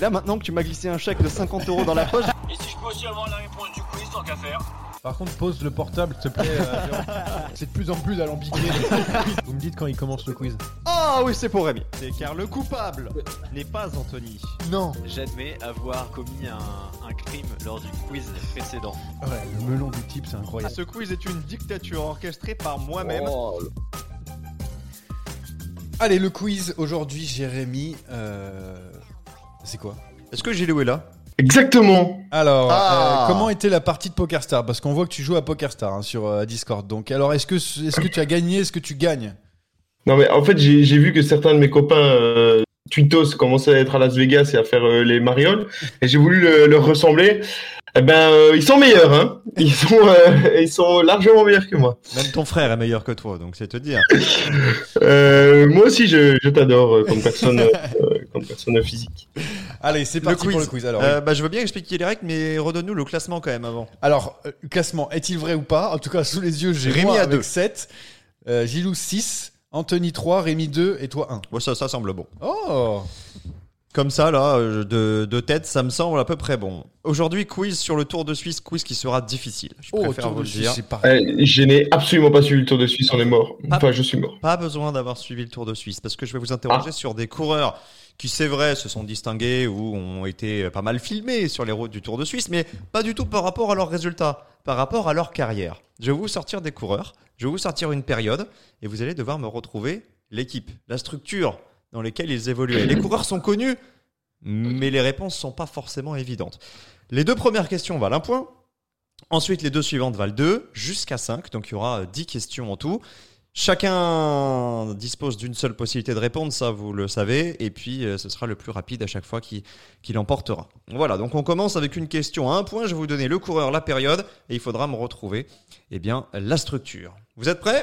Et là, maintenant que tu m'as glissé un chèque de 50 euros dans la poche, Et si je peux aussi avoir la réponse du quiz, tant qu'à faire Par contre, pose le portable, s'il te plaît. euh, c'est de plus en plus alambiqué. Vous me dites quand il commence le quiz. Ah oui, c'est pour Rémi. C'est car le coupable n'est pas Anthony. Non. J'admets avoir commis un, un crime lors du quiz précédent. Ouais, le melon du type, c'est incroyable. Ce quiz est une dictature orchestrée par moi-même. Oh, Allez, le quiz aujourd'hui, Jérémy. euh, C'est quoi Est-ce que Gilou est là Exactement. Alors, Ah. euh, comment était la partie de PokerStar Parce qu'on voit que tu joues à PokerStar hein, sur euh, Discord. Donc, alors, est-ce que, tu as gagné? Est-ce que tu gagnes? Non, mais en fait, j'ai j'ai vu que certains de mes copains euh, Twittos commençaient à être à Las Vegas et à faire euh, les marioles, et j'ai voulu le- leur ressembler. Eh ben, euh, ils sont meilleurs, hein. Ils sont, euh, ils sont largement meilleurs que moi. Même ton frère est meilleur que toi, donc c'est te dire. Euh, moi aussi, je, je t'adore euh, comme personne, comme personne physique. Allez, c'est Le parti quiz. pour le quiz. Alors, Euh, bah, je veux bien expliquer les règles, mais redonne-nous le classement quand même avant. alors euh, classement, est-il vrai ou pas? En tout cas, sous les yeux, j'ai Rémi à avec deux. 7, euh, Gilou 6, Anthony 3, Rémi 2 et toi 1. Bon, ça, ça semble bon. Oh Comme ça, là, euh, de, de tête, ça me semble à peu près bon. Aujourd'hui, quiz sur le Tour de Suisse, quiz qui sera difficile. Je Oh, préfère vous le dire. Euh, je n'ai absolument pas suivi le Tour de Suisse, on est mort. Enfin, je suis mort. Pas besoin d'avoir suivi le Tour de Suisse parce que je vais vous interroger sur des coureurs qui, c'est vrai, se sont distingués ou ont été pas mal filmés sur les routes du Tour de Suisse, mais pas du tout par rapport à leurs résultats, par rapport à leur carrière. Je vais vous sortir des coureurs, je vais vous sortir une période et vous allez devoir me retrouver l'équipe, la structure dans lesquelles ils évoluaient. Les coureurs sont connus, mais les réponses sont pas forcément évidentes. Les deux premières questions valent un point. Ensuite, les deux suivantes valent 2 jusqu'à 5. Donc, il y aura 10 questions en tout. Chacun dispose d'une seule possibilité de répondre, ça vous le savez, et puis euh, ce sera le plus rapide à chaque fois qui, qui l'emportera. Voilà, donc on commence avec une question à un point, je vais vous donner le coureur, la période, et il faudra me retrouver eh bien, la structure. Vous êtes prêts?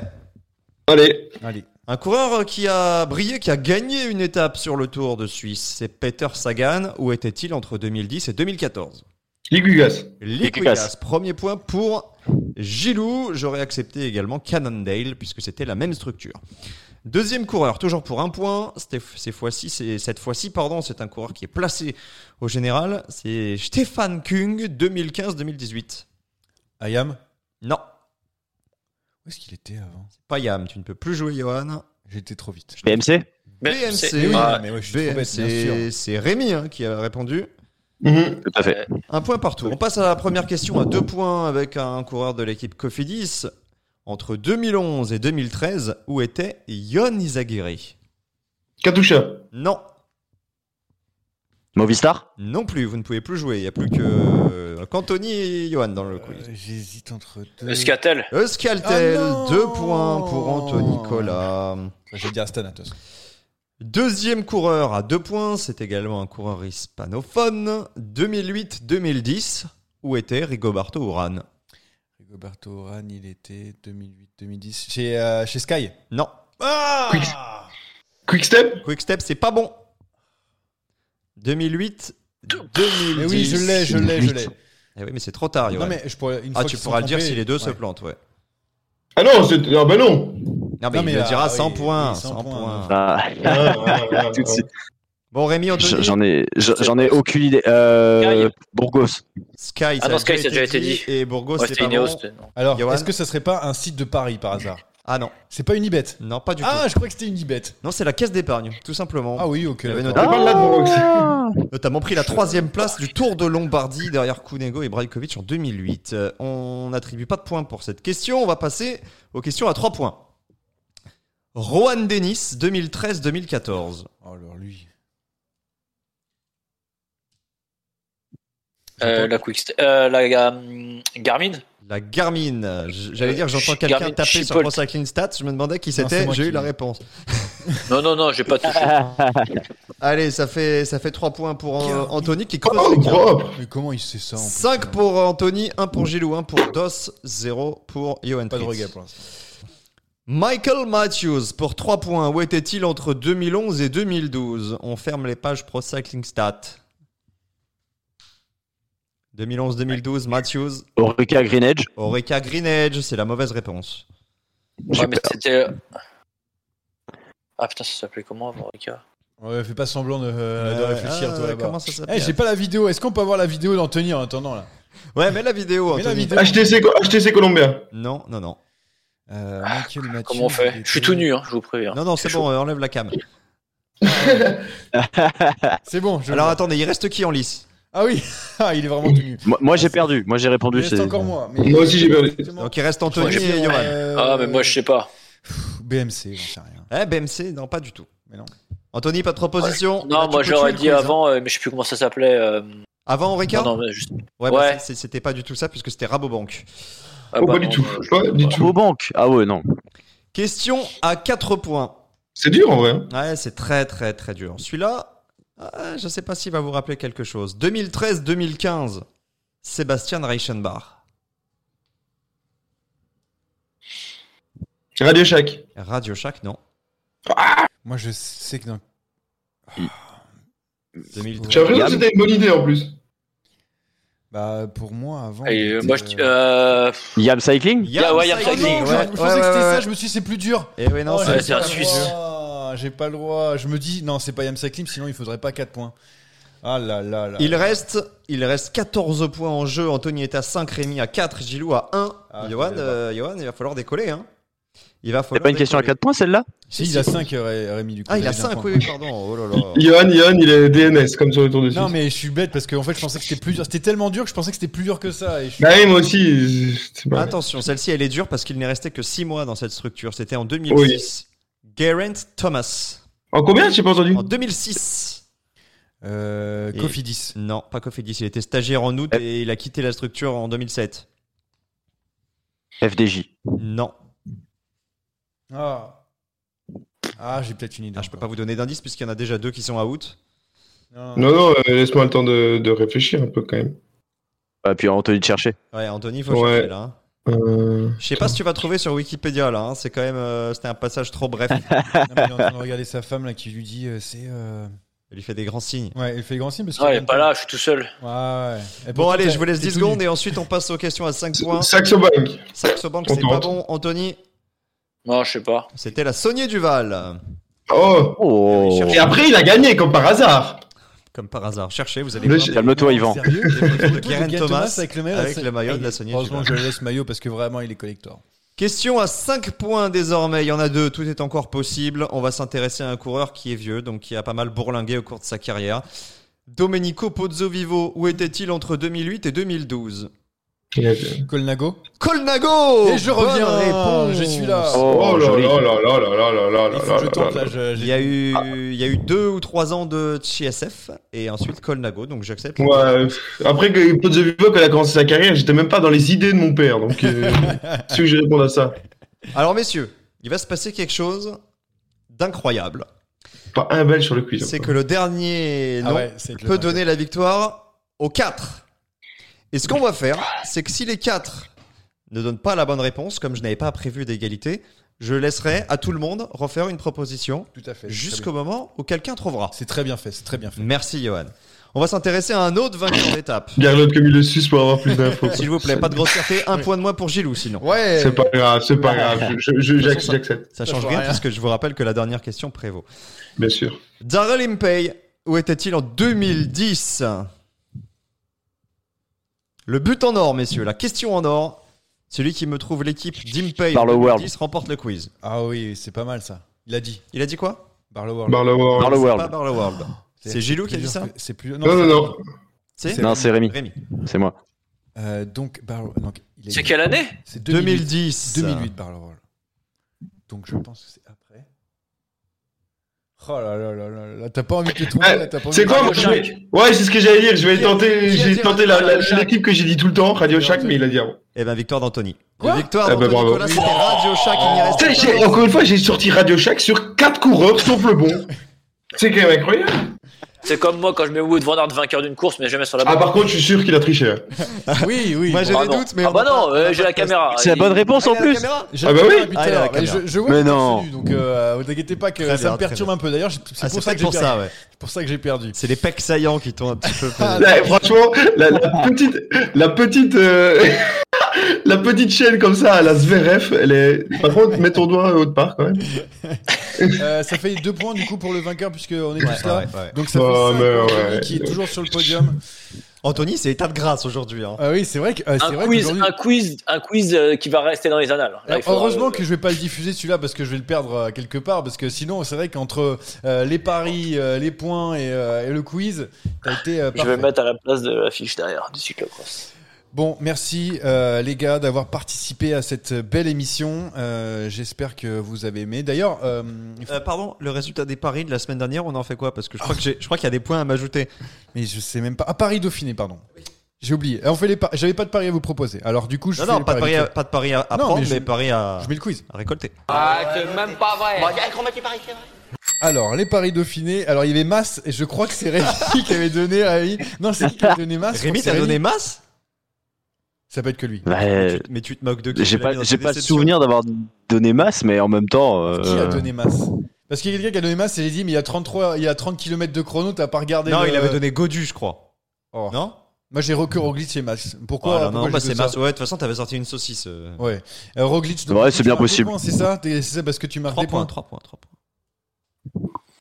Allez. Allez. Un coureur qui a brillé, qui a gagné une étape sur le Tour de Suisse, c'est Peter Sagan. Où était-il entre 2010 et 2014 Ligugas. Liquigas. Premier point pour Gilou. J'aurais accepté également Cannondale puisque c'était la même structure. Deuxième coureur, toujours pour un point. Fois-ci, cette fois-ci, pardon, c'est un coureur qui est placé au général. C'est Stéphane Kung, 2015-2018. Ayam? Non, Où est-ce qu'il était avant? Pas Yam. Tu ne peux plus jouer, Johan. J'étais trop vite. BMC BMC. c'est- oui, Ah, mais ouais, je suis trop bête, bien BMC. sûr. C'est Rémi hein, qui a répondu. Mhm. Tout à fait. Un point partout. On passe à la première question à deux points avec un coureur de l'équipe Cofidis. Entre 2011 et 2013, où était Yon Izagiri? Katusha. Non, Movistar non plus, vous ne pouvez plus jouer. Il n'y a plus que euh, qu'Anthony et Johan dans le quiz. Euh, J'hésite entre deux. Euskaltel. Euskaltel, Ah deux points pour Anthony Nicolas. Je vais dire façon. Deuxième coureur à deux points, c'est également un coureur hispanophone. 2008-2010, où était Rigoberto Urán Rigoberto Urán, il était 2008-2010 chez, euh, chez Sky? Non. Ah Quick Step Quick Step, c'est pas bon. 2008, 2010. Mais oui, je l'ai, je l'ai, je l'ai. Eh oui, mais c'est trop tard, Non, Johan. mais je pourrais, une ah, fois tu qu'ils pourras sont le dire trompés, si les deux se ouais. plantent, ouais. Ah non, c'est... Ah bah non Non, mais Non, mais il le là, dira oui, 100 oui, points. 100 100 points. points. Ah, Ah, ah, ah, tout de ah. suite. Bon, Rémi, Anthony. J'en ai, j'en ai aucune idée. Euh, Burgos. Sky, Ah ça non, a Sky, ça a déjà été dit. Et Burgos, Ouais, c'est c'était pas Ineos. bon. c'était- non. Alors, Johan est-ce que ça serait pas un site de Paris par hasard? Ah non, C'est pas Unibet non, pas du Ah, tout. je crois que c'était Unibet. Non, c'est la caisse d'épargne, tout simplement. Ah oui, ok. Il avait Ladbrokes. Notamment pris la troisième place du Tour de Lombardie derrière Kunego et Brajkovic en 2008. Euh, On n'attribue pas de points pour cette question. On va passer aux questions à trois points. Rohan Dennis, 2013-2014. Oh, alors lui. Euh, la Quick euh, la euh, Garmin La Garmin. J'allais dire, j'entends quelqu'un taper sur. Pro Cycling Stats. Je me demandais qui c'était. J'ai eu la réponse. Non, non, non, j'ai pas touché. Allez, ça fait, ça fait 3 points pour Garmin. Anthony qui Oh, l'écart. propre Mais comment il sait ça en plus, 5 hein pour Anthony, 1 pour Gilou, 1 pour Dos, 0 pour Johan Pas de regret pour l'instant. Michael Matthews pour 3 points. Où était-il entre 2011 et 2012 On ferme les pages Pro Cycling Stat. 2011-2012, Matthews. Orica Green Edge. Orica Green Edge, c'est la mauvaise réponse. Ouais, mais c'était. Ah putain, ça s'appelait comment, Rika Ouais, fais pas semblant de, euh, de Euh, réfléchir, ah, toi comment ça s'appelle Eh, j'ai pas la vidéo. Est-ce qu'on peut avoir la vidéo d'Anthony en attendant là? Ouais, mais la vidéo, Mais la Anthony. vidéo. HTC, HTC Columbia. Non, non, non. Euh, Michael Matthews, Comment on fait? Je suis tout nu, hein, je vous préviens. Non, non, c'est bon, euh, enlève la cam. C'est bon. Je Alors vois. attendez, il reste qui en lice? Ah oui, Ah, il est vraiment tout nu. Moi, moi, j'ai perdu. Moi, j'ai Il répondu. reste c'est- encore moi. mais- Moi aussi, j'ai perdu. Donc il reste Anthony et Johan. Euh, Ah, mais moi, je sais pas. BMC, j'en sais rien. Eh, BMC, non, pas du tout. Mais non. Anthony, pas de proposition Non, Là, moi, j'aurais dit quiz, hein. avant, euh, mais je sais plus comment ça s'appelait. euh, Avant Orica Non, non, mais juste. Ouais, bah, Ouais. c'était pas du tout ça puisque c'était Rabobank. Ah, Oh, bah pas non, du tout. euh, je- Pas du tout. Banques. Ah ouais, non. Question à 4 points. C'est dur en vrai. Ouais, c'est très très très dur. Celui-là, ah, je sais pas s'il va vous rappeler quelque chose. 2013-2015, Sébastien Reichenbach. Radio Shack. Radio Shack, non. Moi, je sais que dans. 2013. J'ai l'impression que c'était une bonne idée en plus. Bah, pour moi, avant. Et, il euh, moi, je dis. euh, Euh... Yam Cycling Yeah, ouais, Yam Ah Cycling. non, je, Ouais, pensais ouais, que c'était ouais, ça, ouais. je me suis dit, c'est plus dur. Et oui, non, Oh, c'est Ouais, un Suisse. J'ai pas le droit. Je me dis, non, c'est pas Yam Cycling, sinon il faudrait pas 4 points. Ah là là là. Il reste, il reste 14 points en jeu. Anthony est à 5, Rémi à 4, Gilou à 1. Ah, Johan, euh, Johan, il va falloir décoller. Hein. Il va C'est falloir pas une question à décoller. 4 points, celle-là Si, il a 5, Rémi, du coup. Ah, il a avait un 5, point. oui, oui, pardon. Oh là là. Johan, Johan, il est DNS comme sur le tour de Suisse. Non, mais je suis bête parce qu'en fait, je pensais que c'était plus dur. C'était tellement dur que je pensais que c'était plus dur que ça. Et je suis- Bah oui, moi aussi. Attention, celle-ci, elle est dure parce qu'il n'est resté que 6 mois dans cette structure. C'était en 2006. Geraint Thomas. En combien J'ai pas entendu. En 2006. Euh, Et- Cofidis. Non, pas Cofidis. Il était stagiaire en août et il a quitté la structure en 2007. FDJ. Non. Ah. Ah, j'ai peut-être une idée. Ah, je peux pas vous donner d'indice puisqu'il y en a déjà deux qui sont out. Non, Non, non, euh, laisse-moi le temps de, de réfléchir un peu quand même. Ah, puis Anthony de chercher. Ouais, Anthony, faut Ouais. chercher là. hein. Euh, Je sais pas si tu vas trouver sur Wikipédia là. hein. C'est quand même, euh, c'était un passage trop bref. Non, mais il est en train de regarder sa femme là qui lui dit euh, c'est. euh, Il lui fait des grands signes. Ouais, il fait le grand signe parce Non, il est pas là, je suis tout seul. Ouais, ouais. Bon, allez, je vous laisse t'es 10 tout secondes et ensuite on passe aux questions à 5 points. Saxo Bank. Saxo Bank, c'est pas bon. Anthony, Non, je sais pas. c'était la Saunier Duval. Oh. Oh. Et après, il a gagné comme par hasard. Comme par hasard. Cherchez, vous allez Le- voir. Calme-toi, Yvan. Sérieux de Geraint Thomas avec le maillot, avec la- le maillot de la Duval. que je laisse maillot parce que vraiment il est collector. Question à 5 points désormais. Il y en a deux, tout est encore possible. On va s'intéresser à un coureur qui est vieux, donc qui a pas mal bourlingué au cours de sa carrière. Domenico Pozzovivo, où était-il entre 2008 et 2012 Il a- Colnago Colnago Et je Bonne reviens, réponse. je suis là. Oh là joli. là là là là là là là là je là tente là Il j'ai- y, a eu, il y a eu deux ou trois ans de CSF et ensuite Colnago, donc j'accepte. Ouais, après que Pozzovivo, quand il a commencé sa carrière, j'étais même pas dans les idées de mon père, donc euh, si je réponds à ça. Alors messieurs, il va se passer quelque chose d'incroyable. Pas un belge sur le quiz. C'est que le dernier Ah nom ouais, peut donner la victoire aux 4. Et ce qu'on va faire, c'est que si les 4 ne donnent pas la bonne réponse, comme je n'avais pas prévu d'égalité, je laisserai à tout le monde refaire une proposition Tout à fait. jusqu'au moment où quelqu'un trouvera. C'est très bien fait, c'est très bien fait. Merci Johan. On va s'intéresser à un autre vainqueur d'étape. Garde l'autre comme il le suce pour avoir plus d'infos. S'il vous plaît, pas de grossièreté, un point de moins pour Gilou sinon. Ouais. C'est pas grave, c'est pas grave. Je- je- De toute j'ac- façon, J'accepte, Ça change change rien rien. puisque je vous rappelle que la dernière question prévaut. bien sûr. Darrell Impey, où était-il en 2010 Le but en or, messieurs, la question en or. Celui qui me trouve l'équipe d'Impey en Barlow 2010 remporte le quiz. Ah oui, c'est pas mal ça. Il a dit. Il a dit quoi? Barlow World. Barlow World. Barlow C'est World. pas Barlow World. C'est Gilou qui a dit ça C'est plus. Non, non, non. C'est Non, c'est Rémi. Rémi. C'est moi. Euh, donc Barlow. C'est dit- quelle année? C'est 2010. 2008 Barlow World. Donc je pense que c'est. Oh là là là là là, t'as pas envie de te tromper là, t'as pas envie C'est de- quoi moi, je vais- Ouais, c'est ce que j'allais dire. Je vais tenter, j'ai tenté l'équipe que j'ai dit tout le temps, Radio Shack, mais il a dit avant. Eh ben, victoire d'Anthony. Quoi victoire Eh ben, d'Anthony bravo. Nicolas, c'était Radio Shack, il n'y reste encore une fois, j'ai sorti Radio Shack sur 4 coureurs, sauf le bon. C'est quand même incroyable. C'est comme moi quand je mets Wood Van Aert vainqueur d'une course, mais jamais sur la Ah, par contre, je suis sûr qu'il a triché. hein. Oui, oui. Moi j'ai Ah des non. doutes, mais Ah bah non, euh, j'ai la tester. caméra. C'est la bonne réponse Ah, en il y a la plus. Ah bah oui. Ah, je, je vois Mais que non. donc euh, vous inquiétez pas que Très ça bien, me perturbe un peu. D'ailleurs, c'est Ah, pour ça que j'ai perdu. C'est pour ça que j'ai perdu. C'est les pecs saillants qui t'ont un petit peu. Ah, franchement, la, la petite, la petite, euh, la petite chaîne comme ça à la Zverev, elle est. Par contre, mets ton doigt autre part quand même. Euh, ça fait deux points du coup pour le vainqueur puisqu'on est tous là. ouais, ouais. Donc ça fait Oh, cinq mais pour ouais. Anthony qui est toujours sur le podium. Anthony, c'est état de grâce aujourd'hui. hein. Ah oui, c'est vrai que euh, c'est Un vrai quiz, un quiz, un quiz euh, qui va rester dans les annales. Là, Heureusement euh, que je vais pas le diffuser celui-là parce que je vais le perdre euh, quelque part parce que sinon c'est vrai qu'entre euh, les paris, euh, les points et, euh, et le quiz, t'as été euh, je vais mettre à la place de l'affiche derrière du cyclocross. Bon, merci euh, les gars d'avoir participé à cette belle émission. Euh, J'espère que vous avez aimé. D'ailleurs, euh, faut- Euh, pardon, le résultat des paris de la semaine dernière, on en fait quoi? Parce que je crois que j'ai- je crois qu'il y a des points à m'ajouter. mais je sais même pas. Ah, Paris Dauphiné, pardon. J'ai oublié. On fait les par- J'avais pas de paris à vous proposer. Alors du coup, je Non, fais non, les pas de, paris. à, pas de paris à, à Non, prendre, mais mais, je- paris à, Je mets le quiz. à récolter. Ah, c'est même pas vrai. Bon, qu'on mette les paris, c'est vrai. Alors, les paris Dauphiné. Alors, il y avait Mass, et je crois que c'est Rémi qui avait donné à Rémi. Non, c'est qui qui a donné Mass Je crois Rémi, t'as donné masse Ça peut être que lui. Bah, mais, tu, mais tu te moques de qui j'ai pas, j'ai pas le déceptions. souvenir d'avoir donné masse, mais en même temps. Qui a euh, donné Mass Parce qu'il y a quelqu'un qui a donné Mass et j'ai dit, mais il y a 33, il y a 30 km de chrono, t'as pas regardé. Non, le- il avait donné Godu, je crois. Oh. Non? Moi, j'ai recours Roglic et Mass. Pourquoi Oh pourquoi Non, bah c'est masse. Ouais, de toute façon, t'avais sorti une saucisse. euh. Ouais. Euh, Roglic. donc, Ouais, c'est bien possible. points, C'est ça? C'est ça parce que tu marques 3 des points, points. 3 points, 3 points.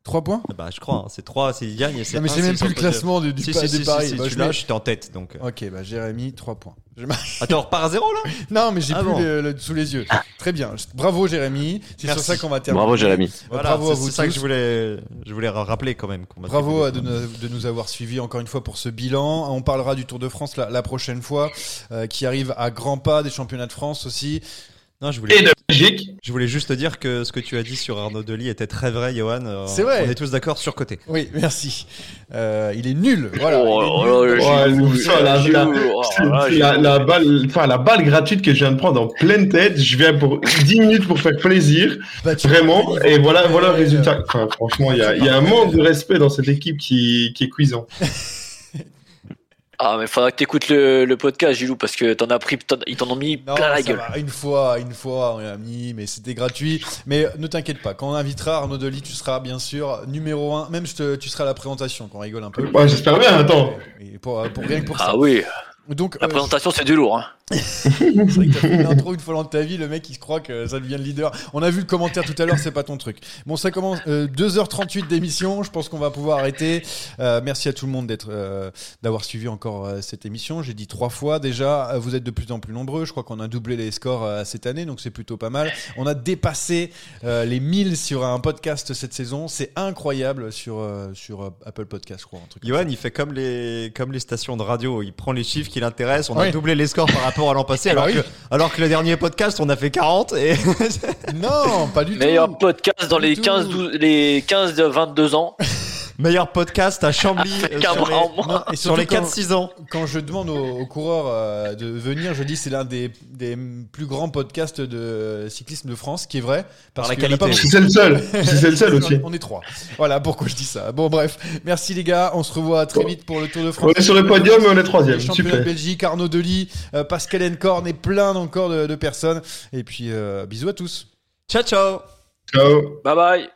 3 points Bah, je crois, hein, c'est 3, c'est il gagne. et c'est Non, mais j'ai c'est même plus le classement du, du Si, pa- si, des si, paris. si, Bah, si, je l'as, mets- j'étais en tête. Donc. euh. Ok, bah Jérémy, 3 points. Attends, on repart à zéro là? Non, mais j'ai Ah plus bon. le, le- sous les yeux. Très bien. Bravo Jérémy. C'est sur ça qu'on va terminer. Bravo, Jérémy. Bah, Voilà, bravo à c'est- vous C'est ça que je voulais, je voulais rappeler quand même. Bravo à de, nous- de nous avoir suivis encore une fois pour ce bilan. On parlera du Tour de France la, la prochaine fois, euh, qui arrive à grands pas, des championnats de France aussi. Non, je voulais, Et de Belgique. je voulais juste te dire que ce que tu as dit sur Arnaud Delis était très vrai, Johan. Euh, C'est vrai. On est tous d'accord sur côté. Oui, merci. Euh, il est nul. Voilà. La, balle, enfin, la balle gratuite que je viens de prendre en pleine tête, je viens pour 10 minutes pour faire plaisir, Bah, vraiment, vois, et voilà, voilà le Ouais, résultat. Enfin, franchement, il y a, il y a un manque de respect dans cette équipe qui, qui est cuisant. Ah, mais faudra que t'écoutes le, le podcast, Gilou, parce que t'en as pris, t'en- ils t'en ont mis Non, plein la gueule. va, une fois, une fois, on l'a mis, mais c'était gratuit. Mais ne t'inquiète pas, quand on invitera Arnaud Delis, tu seras bien sûr numéro un. Même je te- tu seras à la présentation, qu'on rigole un peu. Ouais, j'espère bien, attends. Et pour, pour rien que pour ça. Ah oui, Donc, la euh, présentation c'est du lourd. Hein. c'est vrai que t'as fait une intro une fois dans ta vie, le mec il se croit que ça devient le leader. On a vu le commentaire tout à l'heure, c'est pas ton truc. Bon, ça commence euh, 2h38 d'émission, je pense qu'on va pouvoir arrêter. Euh, merci à tout le monde d'être euh, d'avoir suivi encore euh, cette émission. J'ai dit trois fois déjà, vous êtes de plus en plus nombreux, je crois qu'on a doublé les scores euh, cette année, donc c'est plutôt pas mal. On a dépassé euh, les 1000 sur un podcast cette saison, c'est incroyable sur euh, sur euh, Apple Podcast, je crois un truc. Johan, il fait comme les, comme les stations de radio. Il prend les chiffres qui l'intéressent. On a doublé les scores par rapport à l'an passé. Ah alors, oui. que, alors que le dernier podcast, on a fait 40. Et... Non, pas du tout. Meilleur podcast dans Du les tout. 15, 12, les 15 de 22 ans. Meilleur podcast à Chambly euh, sur les. Non, et sur surtout les quand- 4-6 ans. Quand je demande aux, aux coureurs euh, de venir, je dis c'est l'un des, des plus grands podcasts de cyclisme de France, qui est vrai. Parce Par la pas qualité. Si c'est le seul, si c'est le seul aussi. On est trois. Voilà pourquoi je dis ça. Bon, bref. Merci les gars. On se revoit très vite pour le Tour de France. On est sur le podium et on est troisième. Les championnats de Super. Belgique, Arnaud Delis, euh, Pascal Encorn et plein encore de, de personnes. Et puis, euh, bisous à tous. Ciao, ciao. Ciao. Bye bye.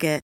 Target.